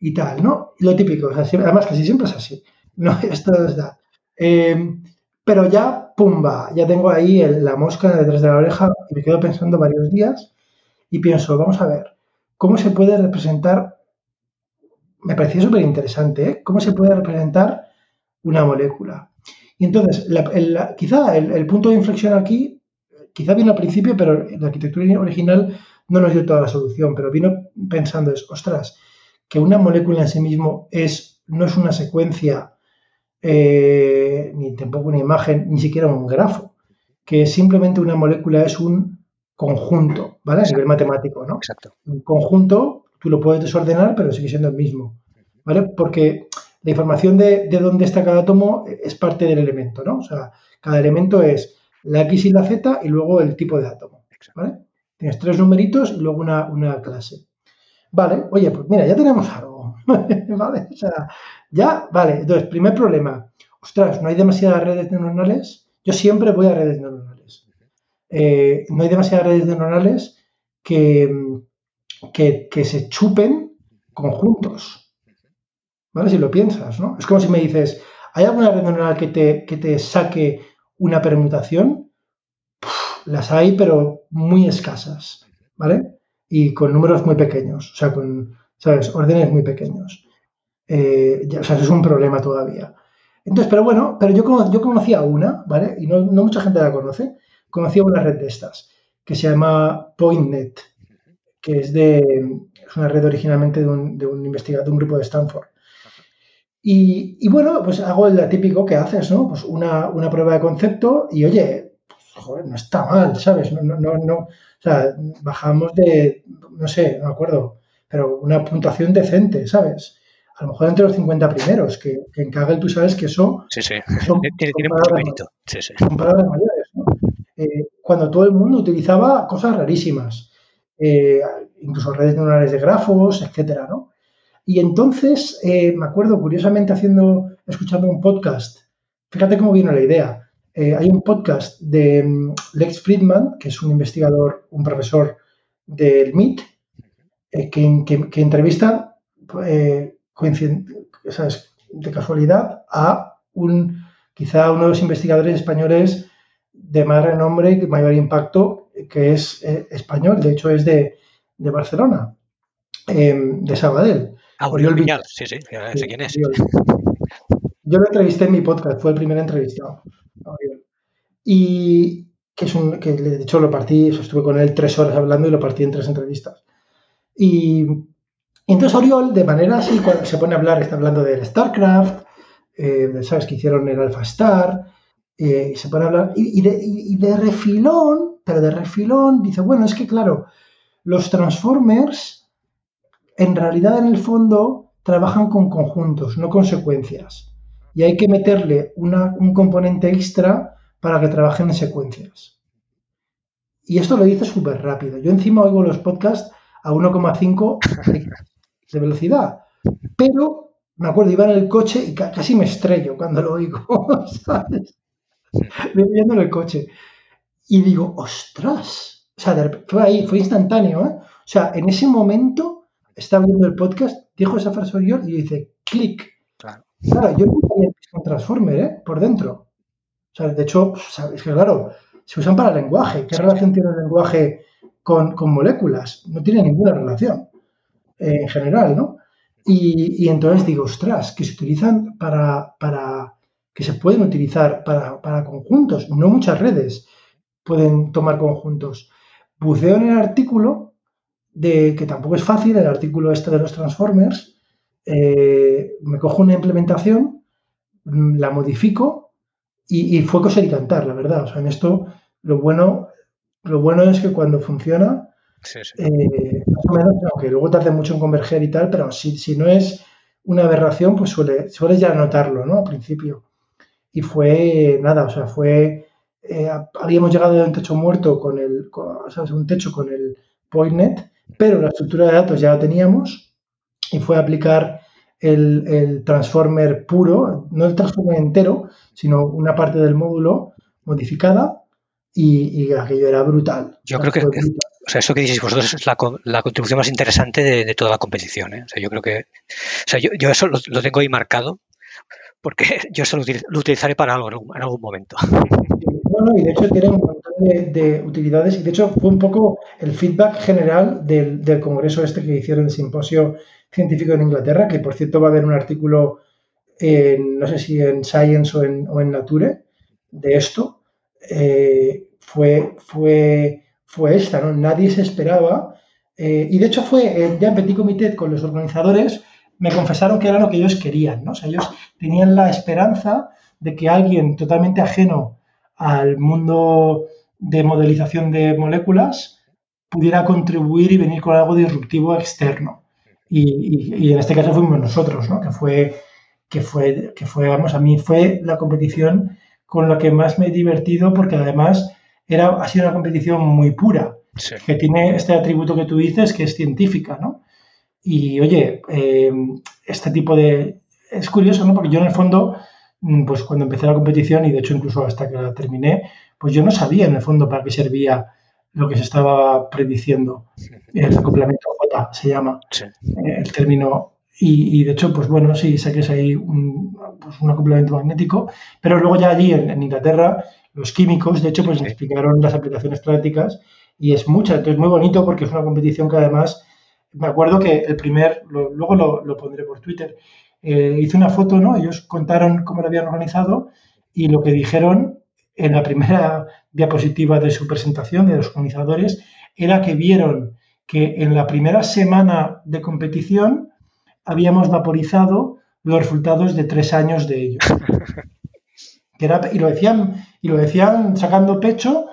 y tal, ¿no? lo típico, además casi siempre es así, ¿no? Esto es da. Em, pero ya, pumba, ya tengo ahí la mosca detrás de la oreja y me quedo pensando varios días y pienso, vamos a ver, ¿cómo se puede representar me parecía súper interesante, ¿eh? ¿Cómo se puede representar una molécula? Y entonces, quizá el, punto de inflexión aquí, quizá vino al principio, pero la arquitectura original no nos dio toda la solución, pero vino pensando es, ostras, que una molécula en sí mismo es, no es una secuencia, eh, ni tampoco una imagen, ni siquiera un grafo, que simplemente una molécula es un conjunto, ¿vale? A nivel matemático, ¿no? Exacto. Un conjunto, tú lo puedes desordenar, pero sigue siendo el mismo, ¿vale? Porque la información de, dónde está cada átomo es parte del elemento, ¿no? O sea, cada elemento es la X y la Z y luego el tipo de átomo, ¿vale? Tienes tres numeritos y luego una, una clase. Vale, oye, pues mira, ya tenemos algo, ¿vale? O sea, ya, vale. Entonces, primer problema, ostras, no hay demasiadas redes neuronales. Yo siempre voy a redes neuronales. Eh, no hay demasiadas redes neuronales que, que, se chupen conjuntos. ¿Vale? Si lo piensas, ¿no? Es como si me dices, ¿hay alguna red neuronal que te, que te saque una permutación? las hay, pero muy escasas, ¿vale? Y con números muy pequeños, o sea, con, ¿sabes? Órdenes muy pequeños. Eh, o sea, eso es un problema todavía. Entonces, pero bueno, pero yo, yo conocía una, ¿vale? Y no, mucha gente la conoce. Conocía una red de estas, que se llama PointNet, que es de es una red originalmente de un, de un investigador, de un grupo de Stanford. Y, y, bueno, pues hago el típico que haces, ¿no? Pues una, una prueba de concepto y oye, pues, joder, no está mal, ¿sabes? No, no, no, no, o sea, bajamos de, no sé, no me acuerdo, pero una puntuación decente, ¿sabes? a lo mejor entre los 50 primeros, que, en Kaggle tú sabes que eso sí, sí. Son, tiene, mucho mérito. Sí, sí. Son palabras mayores. ¿no? Eh, cuando todo el mundo utilizaba cosas rarísimas, eh, incluso redes neuronales de grafos, etcétera, ¿no? Y entonces, eh, me acuerdo, curiosamente, haciendo, escuchando un podcast, fíjate cómo vino la idea. hay un podcast de mm, Lex Friedman, que es un investigador, un profesor del MIT, que, que, entrevista de casualidad a un quizá uno de los investigadores españoles de más renombre y mayor impacto, que es eh, español, de hecho es de, Barcelona, em, de Sabadell. Ah, Oriol Viñal, sí, sí, sé quién es. Yo lo entrevisté en mi podcast, fue el primer entrevistado. Y que es un, que de hecho lo partí, estuve con él tres horas hablando y lo partí en tres entrevistas. Y entonces Oriol, de manera así, cuando se pone a hablar, está hablando del StarCraft, eh, ¿sabes? Que hicieron el Alpha Star, eh, y se pone a hablar, y, de, refilón, pero de refilón, dice, bueno, es que claro, los Transformers, en realidad en el fondo, trabajan con conjuntos, no con secuencias. Y hay que meterle un componente extra para que trabajen en secuencias. Y esto lo dice súper rápido. Yo encima oigo los podcasts a 1,5 de velocidad. Pero me acuerdo, iba en el coche y casi me estrello cuando lo oigo, ¿sabes? viendo en el coche. Y digo, ostras. O sea, fue ahí, fue instantáneo, ¿eh? O sea, en ese momento estaba viendo el podcast, dijo esa frase yo y dice, clic. Claro. claro. yo nunca había visto un Transformer, ¿eh? Por dentro. O sea, de hecho, es que claro, se usan para lenguaje. ¿Qué relación tiene el lenguaje con, con moléculas? No tiene ninguna relación en general, ¿no? Y, entonces digo, ostras, que se utilizan para, para que se pueden utilizar para, conjuntos, no muchas redes pueden tomar conjuntos. Buceo en el artículo, de que tampoco es fácil, el artículo este de los transformers, eh, me cojo una implementación, mm, la modifico y, fue coser y cantar, la verdad. O sea, en esto lo bueno, lo bueno es que cuando funciona, eh, más o menos, aunque luego tarde mucho en converger y tal, pero si, si no es una aberración, pues suele, suele ya notarlo, ¿no? Al principio. Y fue nada, o sea, fue. Eh, habíamos llegado a un techo muerto con el. ¿sabes? Un techo con el PointNet, pero la estructura de datos ya la teníamos y fue aplicar el, el, transformer puro, no el transformer entero, sino una parte del módulo modificada y, aquello era brutal. Yo creo que, o sea, eso que dices vosotros es la, la contribución más interesante de, toda la competición. ¿eh? O sea, yo creo que, o sea, yo, eso lo, tengo ahí marcado porque yo se lo, utilizaré para algo en algún, momento. Y de hecho tiene un montón de, utilidades y de hecho fue un poco el feedback general del, congreso este que hicieron el simposio científico en Inglaterra, que por cierto va a haber un artículo, en, no sé si en Science o en, o en Nature, de esto, eh, fue, fue, fue esta, ¿no? Nadie se esperaba. Eh, y de hecho fue ya en Petit Comité con los organizadores, me confesaron que era lo que ellos querían, ¿no? O sea, ellos tenían la esperanza de que alguien totalmente ajeno al mundo de modelización de moléculas pudiera contribuir y venir con algo disruptivo externo. Y, en este caso fuimos nosotros, ¿no? Que fue, que fue, que fue, vamos, a mí fue la competición con la que más me he divertido porque además era, ha sido una competición muy pura, que tiene este atributo que tú dices que es científica, ¿no? Y oye, eh, este tipo de... Es curioso, ¿no? Porque yo en el fondo, pues cuando empecé la competición y de hecho incluso hasta que la terminé, pues yo no sabía en el fondo para qué servía lo que se estaba prediciendo. El acoplamiento J se llama eh, el término. Y, de hecho, pues bueno, sí, saques ahí un, pues un acoplamiento magnético, pero luego ya allí en, Inglaterra, los químicos, de hecho, pues me explicaron las aplicaciones prácticas y es mucha. Entonces, muy bonito porque es una competición que además me acuerdo que el primer, luego lo, pondré por Twitter, eh, hice una foto, ¿no? Ellos contaron cómo lo habían organizado y lo que dijeron en la primera diapositiva de su presentación de los organizadores era que vieron que en la primera semana de competición habíamos vaporizado los resultados de tres años de ellos. y lo decían y lo decían sacando pecho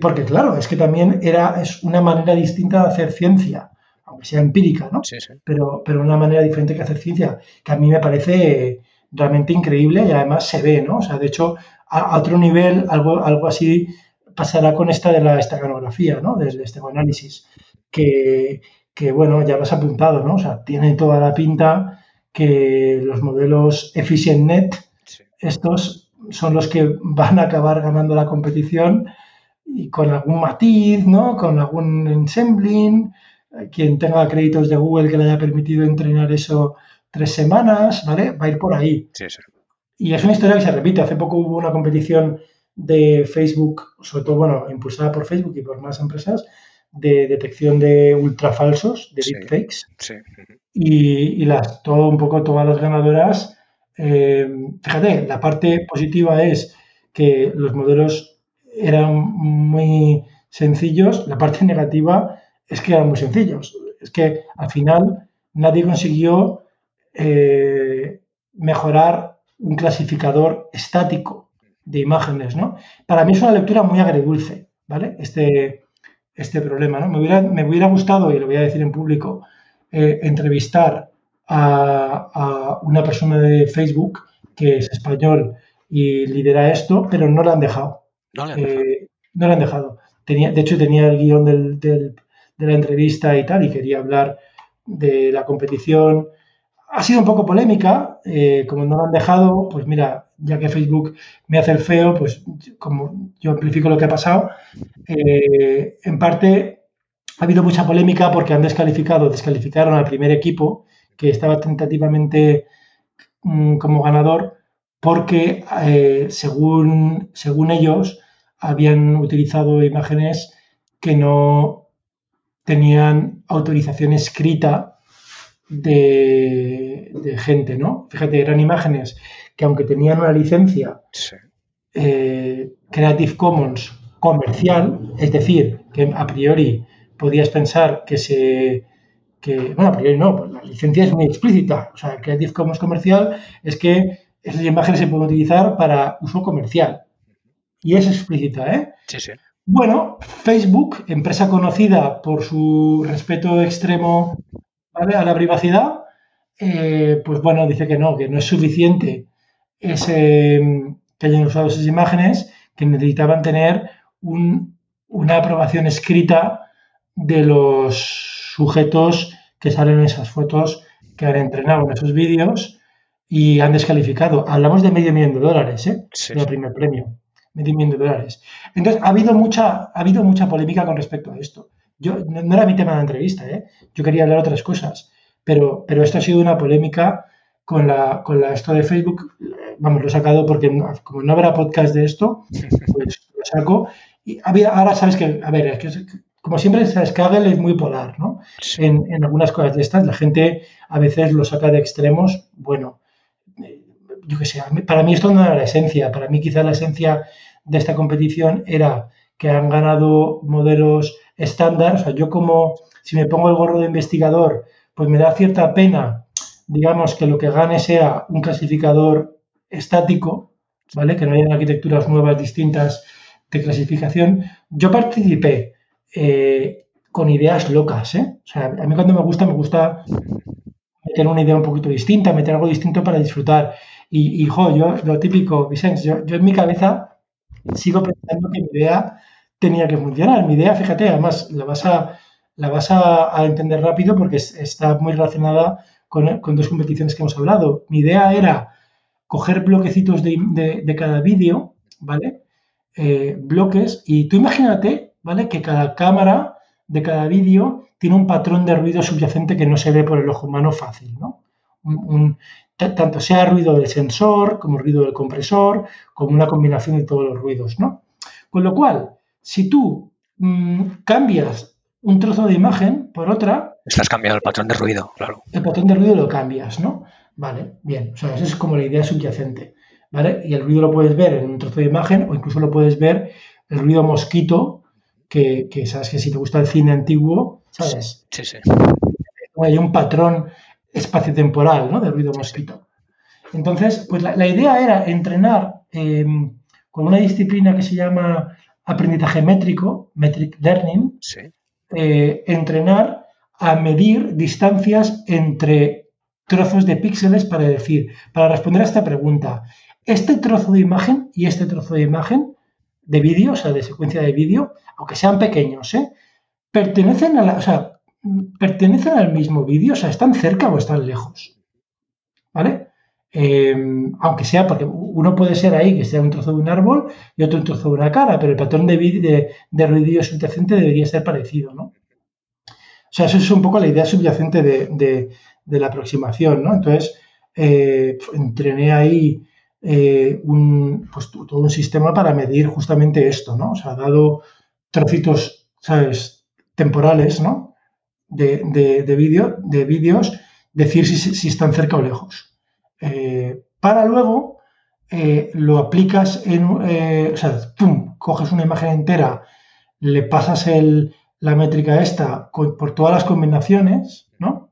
porque claro es que también era es una manera distinta de hacer ciencia aunque sea empírica, ¿no? Sí, sí. Pero, pero una manera diferente que hacer ciencia, que a mí me parece realmente increíble y además se ve, ¿no? O sea, de hecho, a, otro nivel, algo, algo así pasará con esta de la esteganografía, ¿no? Desde este análisis, que, que, bueno, ya lo has apuntado, ¿no? O sea, tiene toda la pinta que los modelos EfficientNet, estos son los que van a acabar ganando la competición y con algún matiz, ¿no? Con algún ensembling, quien tenga créditos de Google que le haya permitido entrenar eso tres semanas, ¿vale? Va a ir por ahí. Sí, sí. Y es una historia que se repite. Hace poco hubo una competición de Facebook, sobre todo, bueno, impulsada por Facebook y por más empresas, de detección de ultrafalsos, de deepfakes. Sí, y, y, las, todo un poco, todas las ganadoras, eh, fíjate, la parte positiva es que los modelos eran muy sencillos, la parte negativa es que eran muy sencillos. Es que al final nadie consiguió eh, mejorar un clasificador estático de imágenes, ¿no? Para mí es una lectura muy agridulce, ¿vale? Este, este problema, ¿no? Me hubiera, me hubiera gustado, y lo voy a decir en público, eh, entrevistar a, una persona de Facebook que es español y lidera esto, pero no la han dejado. No le han dejado. Eh, no le han dejado. Tenía, de hecho, tenía el guion del, de la entrevista y tal, y quería hablar de la competición. Ha sido un poco polémica, eh, como no lo han dejado, pues mira, ya que Facebook me hace el feo, pues como yo amplifico lo que ha pasado, eh, en parte ha habido mucha polémica porque han descalificado, descalificaron al primer equipo que estaba tentativamente mm, como ganador porque eh, según, según ellos habían utilizado imágenes que no tenían autorización escrita de, gente, ¿no? Fíjate, eran imágenes que aunque tenían una licencia eh, Creative Commons comercial, es decir, que a priori podías pensar que se... Que, bueno, a priori no, pues la licencia es muy explícita. O sea, Creative Commons comercial es que esas imágenes se pueden utilizar para uso comercial. Y es explícita, ¿eh? Sí, sí. Bueno, Facebook, empresa conocida por su respeto extremo a la privacidad, eh, pues bueno, dice que no, que no es suficiente ese, que hayan usado esas imágenes, que necesitaban tener una aprobación escrita de los sujetos que salen en esas fotos que han entrenado en esos vídeos y han descalificado. Hablamos de medio millón de dólares, ¿eh? el primer premio medio millón de dólares. Entonces, ha habido mucha, ha habido mucha polémica con respecto a esto. Yo, no era mi tema de entrevista, ¿eh? yo quería hablar otras cosas, pero, pero esto ha sido una polémica con la, con la esto de Facebook, vamos, lo he sacado porque como no habrá podcast de esto, pues lo saco. Y había, ahora sabes que, a ver, es que como siempre, Kaggle es muy polar, ¿no? En, en, algunas cosas de estas, la gente a veces lo saca de extremos, bueno, yo qué sé, para mí esto no era la esencia, para mí quizás la esencia de esta competición era que han ganado modelos estándar, o sea, yo como, si me pongo el gorro de investigador, pues me da cierta pena, digamos, que lo que gane sea un clasificador estático, ¿vale? Que no haya arquitecturas nuevas, distintas de clasificación. Yo participé eh, con ideas locas, ¿eh? O sea, a mí cuando me gusta, me gusta meter una idea un poquito distinta, meter algo distinto para disfrutar. Y, jo, yo, lo típico, Vicente, yo, en mi cabeza sigo pensando que mi idea tenía que funcionar. Mi idea, fíjate, además la vas a, la vas a, entender rápido porque está muy relacionada con, dos competiciones que hemos hablado. Mi idea era coger bloquecitos de, cada vídeo, ¿vale? Eh, bloques, y tú imagínate, ¿vale? Que cada cámara de cada vídeo tiene un patrón de ruido subyacente que no se ve por el ojo humano fácil, ¿no? Tanto sea ruido del sensor, como ruido del compresor, como una combinación de todos los ruidos, ¿no? Con lo cual, si tú mm, cambias un trozo de imagen por otra... Estás cambiando el patrón de ruido, claro. El patrón de ruido lo cambias, ¿no? Vale, bien. O sea, esa es como la idea subyacente, ¿vale? Y el ruido lo puedes ver en un trozo de imagen o incluso lo puedes ver el ruido mosquito, que, que sabes que si te gusta el cine antiguo, ¿sabes? Sí, sí. Hay un patrón espaciotemporal, ¿no? De ruido mosquito. Entonces, pues la, idea era entrenar em, con una disciplina que se llama aprendizaje métrico, metric learning, eh, entrenar a medir distancias entre trozos de píxeles para decir, para responder a esta pregunta, este trozo de imagen y este trozo de imagen de vídeo, o sea, de secuencia de vídeo, aunque sean pequeños, ¿eh? pertenecen a la, o sea, pertenecen al mismo vídeo, o sea, están cerca o están lejos. ¿Vale? Em, aunque sea, porque uno puede ser ahí que sea un trozo de un árbol y otro un trozo de una cara, pero el patrón de, de, de ruido subyacente debería ser parecido, ¿no? O sea, eso es un poco la idea subyacente de, la aproximación, ¿no? Entonces, eh, entrené ahí eh, un, pues, todo un sistema para medir justamente esto, ¿no? O sea, dado trocitos, ¿sabes?, temporales, ¿no? De, de, de vídeos, decir si, si están cerca o lejos. Eh, para luego eh, lo aplicas en, eh, o sea, coges una imagen entera, le pasas el, la métrica esta por todas las combinaciones, ¿no?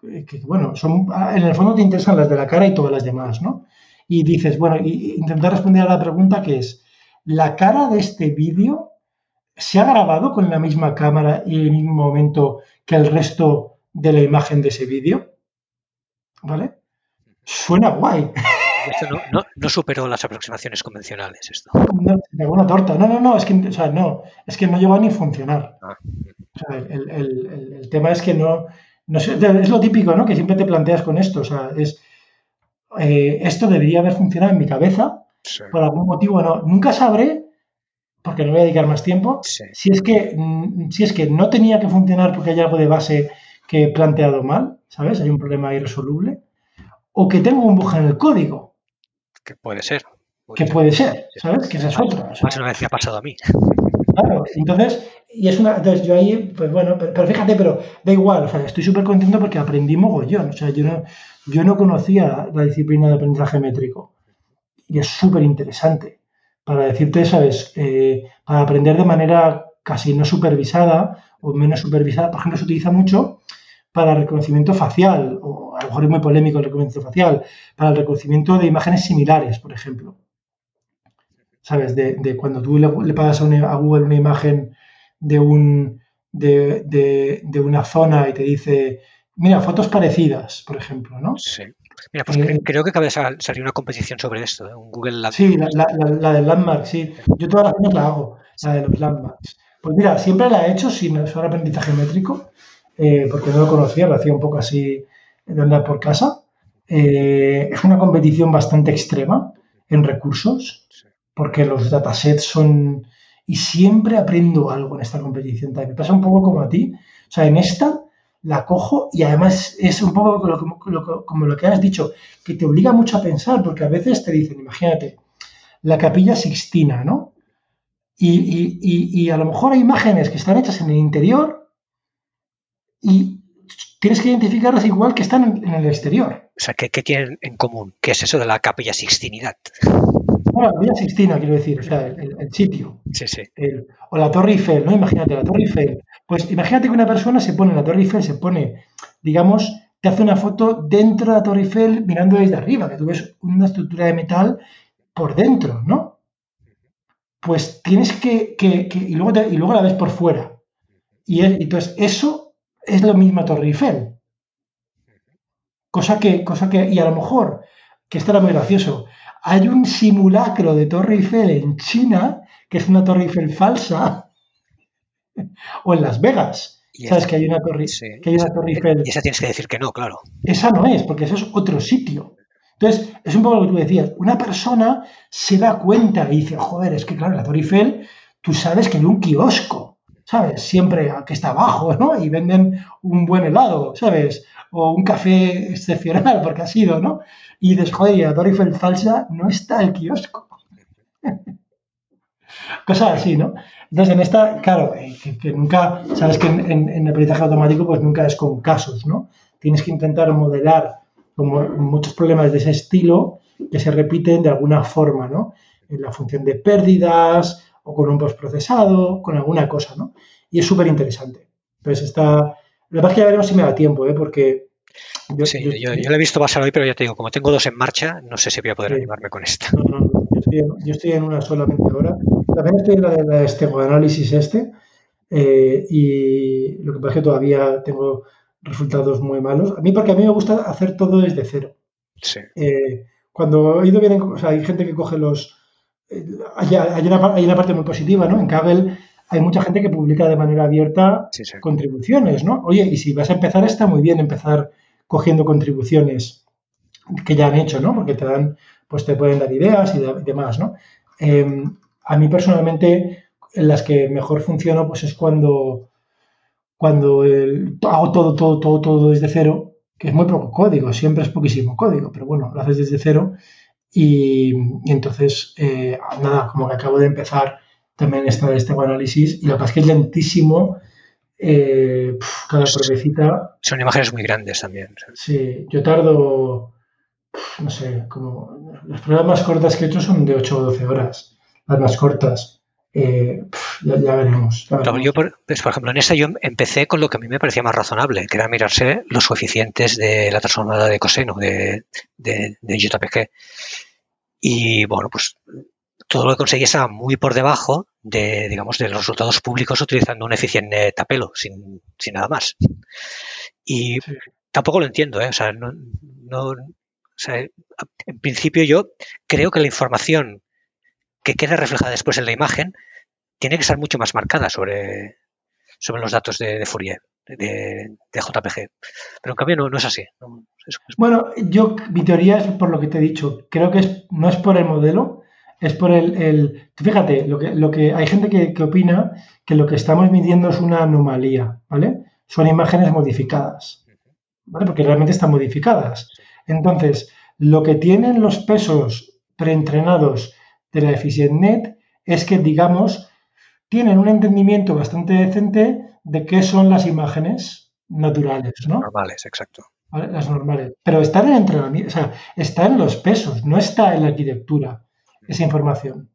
Que, bueno, son, en el fondo te interesan las de la cara y todas las demás, ¿no? Y dices, bueno, intentar responder a la pregunta que es, ¿la cara de este vídeo se ha grabado con la misma cámara y el mismo momento que el resto de la imagen de ese vídeo? ¿Vale? Suena guay. Esto no, superó las aproximaciones convencionales esto. No, de alguna torta. No, no, no, es que, o sea, no, es que no llegó a ni funcionar. Ah. O sea, el, el, el, tema es que no, no es lo típico, ¿no? Que siempre te planteas con esto. O sea, es eh, esto debería haber funcionado en mi cabeza. Por algún motivo no. Nunca sabré, porque no voy a dedicar más tiempo, si es que mm, si es que no tenía que funcionar porque hay algo de base que he planteado mal, ¿sabes? Hay un problema irresoluble o que tengo un bug en el código. Que puede ser. que puede ser, ¿sabes? Que esa es otra. Más una vez que ha pasado a mí. Claro, entonces, y es una, entonces yo ahí, pues bueno, pero, fíjate, pero da igual, o sea, estoy súper contento porque aprendí mogollón, o sea, yo no, yo no conocía la disciplina de aprendizaje métrico y es súper interesante para decirte, ¿sabes? Eh, para aprender de manera casi no supervisada o menos supervisada, por ejemplo, se utiliza mucho para reconocimiento facial, o a lo mejor es muy polémico el reconocimiento facial, para el reconocimiento de imágenes similares, por ejemplo. ¿Sabes? De, cuando tú le, le pasas a, Google una imagen de, un, de, una zona y te dice, mira, fotos parecidas, por ejemplo, ¿no? Sí. Mira, pues eh, creo que acaba de salir una competición sobre esto, ¿eh? un Google Landmark. Sí, la, la, del Landmark, sí. Yo todas las veces la hago, la de los Landmarks. Pues mira, siempre la he hecho sin usar aprendizaje métrico eh, porque no lo conocía, lo hacía un poco así de andar por casa. Eh, es una competición bastante extrema en recursos, porque los datasets son... Y siempre aprendo algo en esta competición. Me pasa un poco como a ti. O sea, en esta la cojo y además es un poco como lo que has dicho, que te obliga mucho a pensar, porque a veces te dicen, imagínate, la capilla sixtina, ¿no? Y, a lo mejor hay imágenes que están hechas en el interior y tienes que identificarlas igual que están en, el exterior. O sea, ¿qué, tienen en común? ¿Qué es eso de la capilla sixtinidad? Bueno, la capilla sixtina, quiero decir, o sea, el, sitio. Sí, sí. o la Torre Eiffel, ¿no? Imagínate, la Torre Eiffel. Pues imagínate que una persona se pone en la Torre Eiffel, se pone, digamos, te hace una foto dentro de la Torre Eiffel mirando desde arriba, que tú ves una estructura de metal por dentro, ¿no? Pues tienes que, y, luego y luego la ves por fuera. Y, entonces eso es lo mismo Torre Eiffel. Cosa que, cosa que, y a lo mejor, que esto era muy gracioso, hay un simulacro de Torre Eiffel en China, que es una Torre Eiffel falsa, o en Las Vegas. ¿Sabes que hay una Torre, que hay una torre Eiffel? Y esa tienes que decir que no, claro. Esa no es, porque eso es otro sitio. Entonces, es un poco lo que tú decías. Una persona se da cuenta y dice, joder, es que claro, la Torre Eiffel, tú sabes que hay un kiosco, ¿sabes? Siempre que está abajo, ¿no? Y venden un buen helado, ¿sabes? O un café excepcional, porque ha sido, ¿no? Y dices, joder, y la Torre Eiffel falsa no está el kiosco. Cosas así, ¿no? Entonces, en esta, claro, eh, que, nunca, sabes que en, en, el aprendizaje automático, pues nunca es con casos, ¿no? Tienes que intentar modelar como muchos problemas de ese estilo que se repiten de alguna forma, ¿no? En la función de pérdidas o con un postprocesado, con alguna cosa, ¿no? Y es súper interesante. Entonces está... La verdad es que ya veremos si me da tiempo, ¿eh? Porque... Yo, sí, yo, lo he visto pasar hoy, pero ya te digo, como tengo dos en marcha, no sé si voy a poder animarme con esta. No, no, no. Yo, estoy en, una solamente ahora. También estoy en la de este análisis este. Eh, y lo que pasa es que todavía tengo resultados muy malos. A mí, porque a mí me gusta hacer todo desde cero. Sí. Eh, cuando he ido bien, o sea, hay gente que coge los. Eh, hay, una, hay, una, parte muy positiva, ¿no? En Kaggle hay mucha gente que publica de manera abierta contribuciones, ¿no? Oye, y si vas a empezar, está muy bien empezar cogiendo contribuciones que ya han hecho, ¿no? Porque te dan, pues te pueden dar ideas y, demás, ¿no? Em, a mí personalmente, en las que mejor funciono, pues es cuando cuando hago todo, todo, todo, todo desde cero, que es muy poco código, siempre es poquísimo código, pero bueno, lo haces desde cero y, entonces, eh, nada, como que acabo de empezar también esta, este análisis y lo que pasa es que es lentísimo, eh, cada pruebecita. Son imágenes muy grandes también. Sí, yo tardo, no sé, como las pruebas más cortas que he hecho son de 8 o 12 horas, las más cortas. Eh, ya, veremos. yo, por, pues, por, ejemplo, en esta yo empecé con lo que a mí me parecía más razonable, que era mirarse los coeficientes de la transformada de coseno de, de, JPG. Y bueno, pues todo lo que conseguí estaba muy por debajo de, digamos, de los resultados públicos utilizando un eficiente tapelo, sin, sin nada más. Y tampoco lo entiendo, ¿eh? O sea, no, no, o sea, en principio yo creo que la información que queda reflejada después en la imagen tiene que estar mucho más marcada sobre, sobre los datos de, Fourier, de, JPG. Pero en cambio no, es así. Bueno, yo, mi teoría es por lo que te he dicho. Creo que es, no es por el modelo, es por el... fíjate, lo que, lo que hay gente que, que, opina que lo que estamos midiendo es una anomalía, ¿vale? Son imágenes modificadas, ¿vale? Porque realmente están modificadas. Entonces, lo que tienen los pesos preentrenados de la EfficientNet es que, digamos, tienen un entendimiento bastante decente de qué son las imágenes naturales, ¿no? Normales, exacto. Las normales. Pero está en el entrenamiento, o sea, está en los pesos, no está en la arquitectura esa información.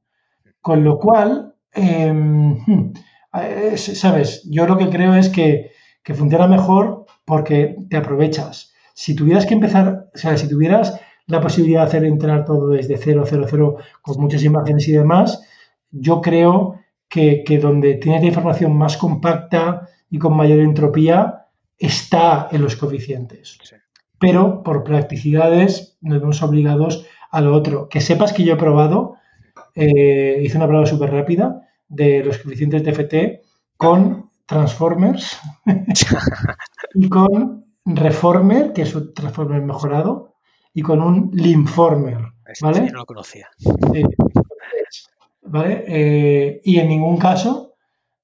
Con lo cual, em, hmm, eh, sabes, yo lo que creo es que, que funciona mejor porque te aprovechas. Si tuvieras que empezar, o sea, si tuvieras la posibilidad de hacer entrenar todo desde cero, cero, cero, con muchas imágenes y demás, yo creo que, donde tienes la información más compacta y con mayor entropía está en los coeficientes. Pero por practicidades nos vemos obligados a lo otro. Que sepas que yo he probado, eh, hice una prueba súper rápida de los coeficientes de FT con Transformers y con Reformer, que es un Transformer mejorado, y con un Linformer. ¿vale? no lo conocía. ¿vale? Eh, y en ningún caso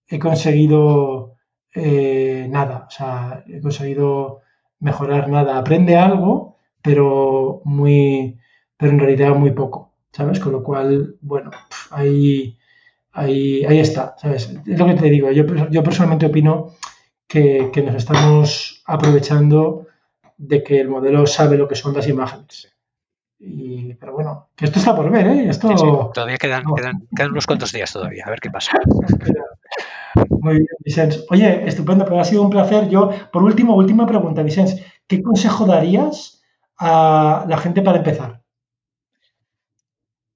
he conseguido eh, nada, o sea, he conseguido mejorar nada. Aprende algo, pero muy, pero en realidad muy poco, ¿sabes? Con lo cual, bueno, ahí, ahí, ahí está, ¿sabes? Es lo que te digo, yo, yo personalmente opino que, que nos estamos aprovechando de que el modelo sabe lo que son las imágenes. Y, pero bueno, que esto está por ver, ¿eh? Esto... todavía quedan, quedan, unos cuantos días todavía, a ver qué pasa. Muy bien, Vicens. Oye, estupendo, pero ha sido un placer. Yo, por último, última pregunta, Vicens. ¿Qué consejo darías a la gente para empezar?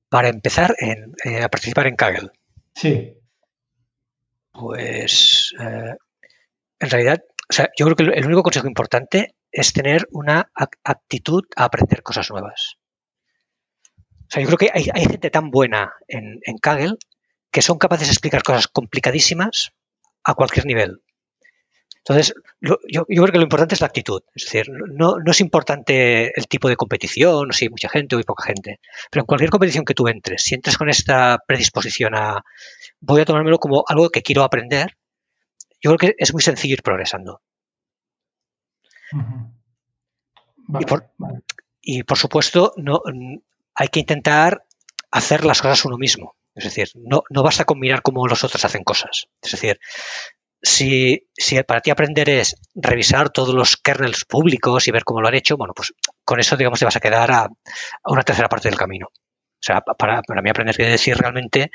Para empezar eh, a participar en Kaggle. Sí. Pues eh, en realidad, o sea, yo creo que el único consejo importante es tener una actitud a aprender cosas nuevas. O sea, yo creo que hay, gente tan buena en, Kaggle que son capaces de explicar cosas complicadísimas a cualquier nivel. Entonces, yo, creo que lo importante es la actitud. Es decir, no, es importante el tipo de competición, si hay mucha gente o hay poca gente. Pero en cualquier competición que tú entres, si entres con esta predisposición a voy a tomármelo como algo que quiero aprender, yo creo que es muy sencillo ir progresando y, por, supuesto, no, hay que intentar hacer las cosas uno mismo. Es decir, no, no basta con mirar cómo los otros hacen cosas. Es decir, si, si, para ti aprender es revisar todos los kernels públicos y ver cómo lo han hecho, bueno, pues con eso, digamos, te vas a quedar a, una tercera parte del camino. O sea, para, para mí aprender quiere decir realmente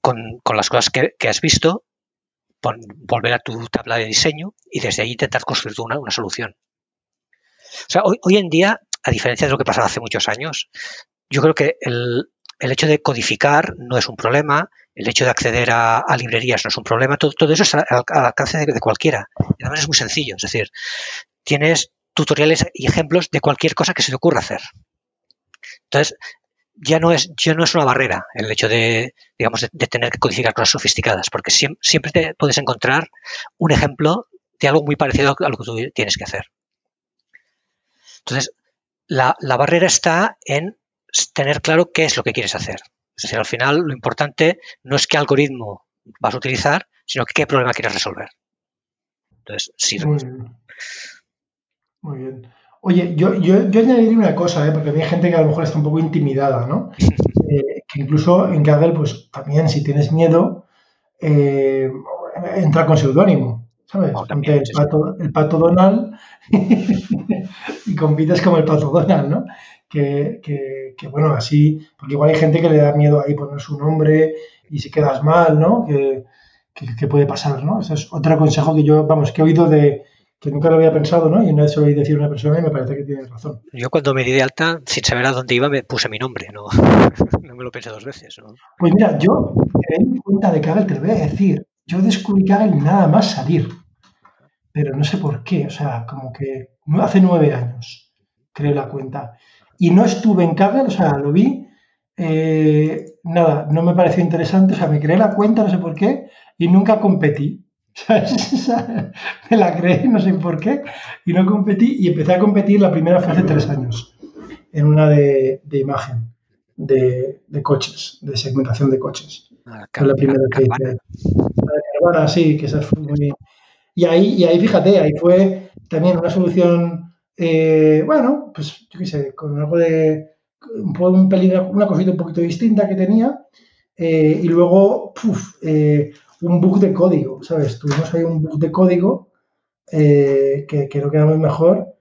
con, con las cosas que, que, has visto, volver a tu tabla de diseño y desde ahí intentar construir una, una solución. O sea, hoy, hoy, en día, a diferencia de lo que pasaba hace muchos años, yo creo que el, el hecho de codificar no es un problema, el hecho de acceder a, librerías no es un problema, todo, todo eso es al, alcance de, cualquiera. Y además es muy sencillo, es decir, tienes tutoriales y ejemplos de cualquier cosa que se te ocurra hacer. Entonces, ya no es, ya no es una barrera el hecho de, digamos, de, tener que codificar cosas sofisticadas, porque siempre, te puedes encontrar un ejemplo de algo muy parecido a lo que tú tienes que hacer. Entonces, la, barrera está en tener claro qué es lo que quieres hacer. Es decir, al final lo importante no es qué algoritmo vas a utilizar, sino qué problema quieres resolver. Entonces, sí. Muy bien. Oye, yo, yo, yo añadiría una cosa, ¿eh? porque hay gente que a lo mejor está un poco intimidada, ¿no? Eh, que incluso en Kaggle, pues también si tienes miedo, eh, entra con seudónimo, ¿sabes? Oh, el, pato, el pato Donald y compites como el pato Donald, ¿no? Que, que, que, bueno, así, porque igual hay gente que le da miedo ahí poner su nombre y si quedas mal, ¿no? Que, que puede pasar, ¿no? Ese es otro consejo que yo, vamos, que he oído de, que nunca lo había pensado, ¿no? Y una vez se lo oí decir a una persona y me parece que tienes razón. Yo cuando me di de alta, sin saber a dónde iba, me puse mi nombre, no, no me lo pensé dos veces. ¿no? Pues mira, yo me di cuenta de Kaggle, te lo voy a decir, yo descubrí Kaggle nada más salir, pero no sé por qué, o sea, como que hace nueve años creé la cuenta. Y no estuve en Kaggle, o sea, lo vi, eh, nada, no me pareció interesante, o sea, me creé la cuenta, no sé por qué, y nunca competí. me la creé, no sé por qué, y no competí, y empecé a competir la primera fue hace tres años, en una de, imagen, de, coches, de segmentación de coches. Ah, fue la primera que hice. La sí, que esa fue muy... Y ahí, y ahí, fíjate, ahí fue también una solución, eh, bueno, pues yo qué sé, con algo de, un, pelín, una cosita un poquito distinta que tenía, eh, y luego, puf, eh, un bug de código, ¿sabes? Tuvimos ahí un bug de código eh, que, que, no quedamos mejor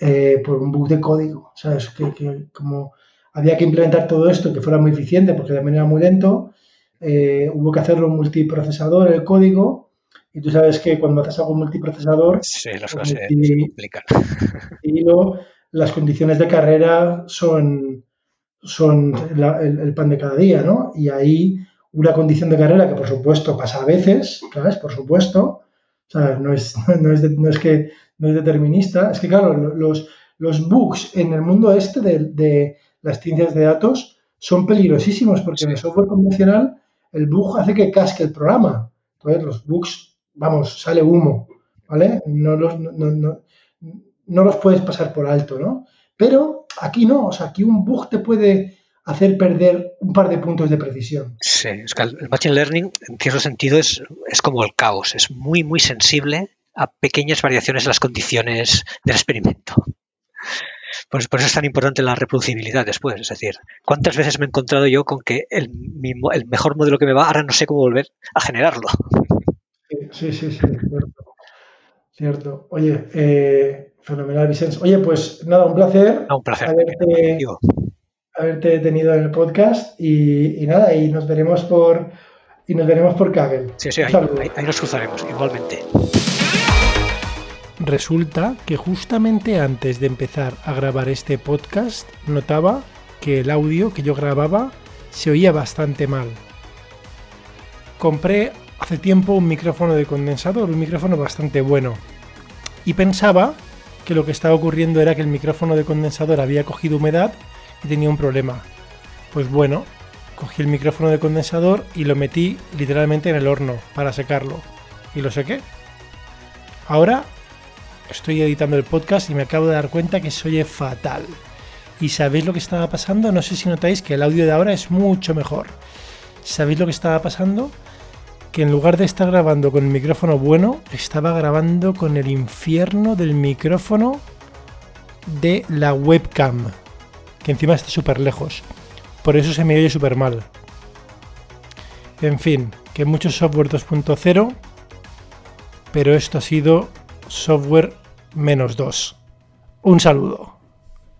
eh, por un bug de código, ¿sabes? Que, como había que implementar todo esto que fuera muy eficiente porque también era muy lento, eh, hubo que hacerlo multiprocesador el código y tú sabes que cuando haces algo multiprocesador, sí, las cosas se, complican. Y las condiciones de carrera son, son el, pan de cada día, ¿no? Y ahí una condición de carrera que por supuesto pasa a veces, ¿sabes? Por supuesto, no es, no es, no es que no es determinista, es que claro, los, los bugs en el mundo este de, las ciencias de datos son peligrosísimos porque en el software convencional el bug hace que casque el programa. Entonces los bugs, vamos, sale humo, ¿vale? No los, no, no, no los puedes pasar por alto, ¿no? Pero aquí no, o sea, aquí un bug te puede hacer perder un par de puntos de precisión. Sí, es que el Machine Learning, en cierto sentido, es, es como el caos, es muy, muy sensible a pequeñas variaciones en las condiciones del experimento. Por, por, eso es tan importante la reproducibilidad después. Es decir, ¿cuántas veces me he encontrado yo con que el, el mejor modelo que me va, ahora no sé cómo volver a generarlo? Sí, sí, sí, cierto. cierto. Oye, eh, fenomenal, Vicente. Oye, pues nada, un placer. un placer. Haberte, haberte, tenido en el podcast y, y, nada, y nos veremos por y nos veremos por Kaggle. Sí, sí, ahí, ahí nos cruzaremos, igualmente. Resulta que justamente antes de empezar a grabar este podcast notaba que el audio que yo grababa se oía bastante mal. Compré hace tiempo un micrófono de condensador, un micrófono bastante bueno. Y pensaba que lo que estaba ocurriendo era que el micrófono de condensador había cogido humedad y tenía un problema. Pues bueno, cogí el micrófono de condensador y lo metí literalmente en el horno para secarlo. Y lo sequé. Ahora estoy editando el podcast y me acabo de dar cuenta que se oye fatal. ¿Y sabéis lo que estaba pasando? No sé si notáis que el audio de ahora es mucho mejor. ¿Sabéis lo que estaba pasando? Que en lugar de estar grabando con el micrófono bueno, estaba grabando con el infierno del micrófono de la webcam, encima está súper lejos. Por eso se me oye súper mal. En fin, que mucho software 2.0, pero esto ha sido software menos 2. Un saludo.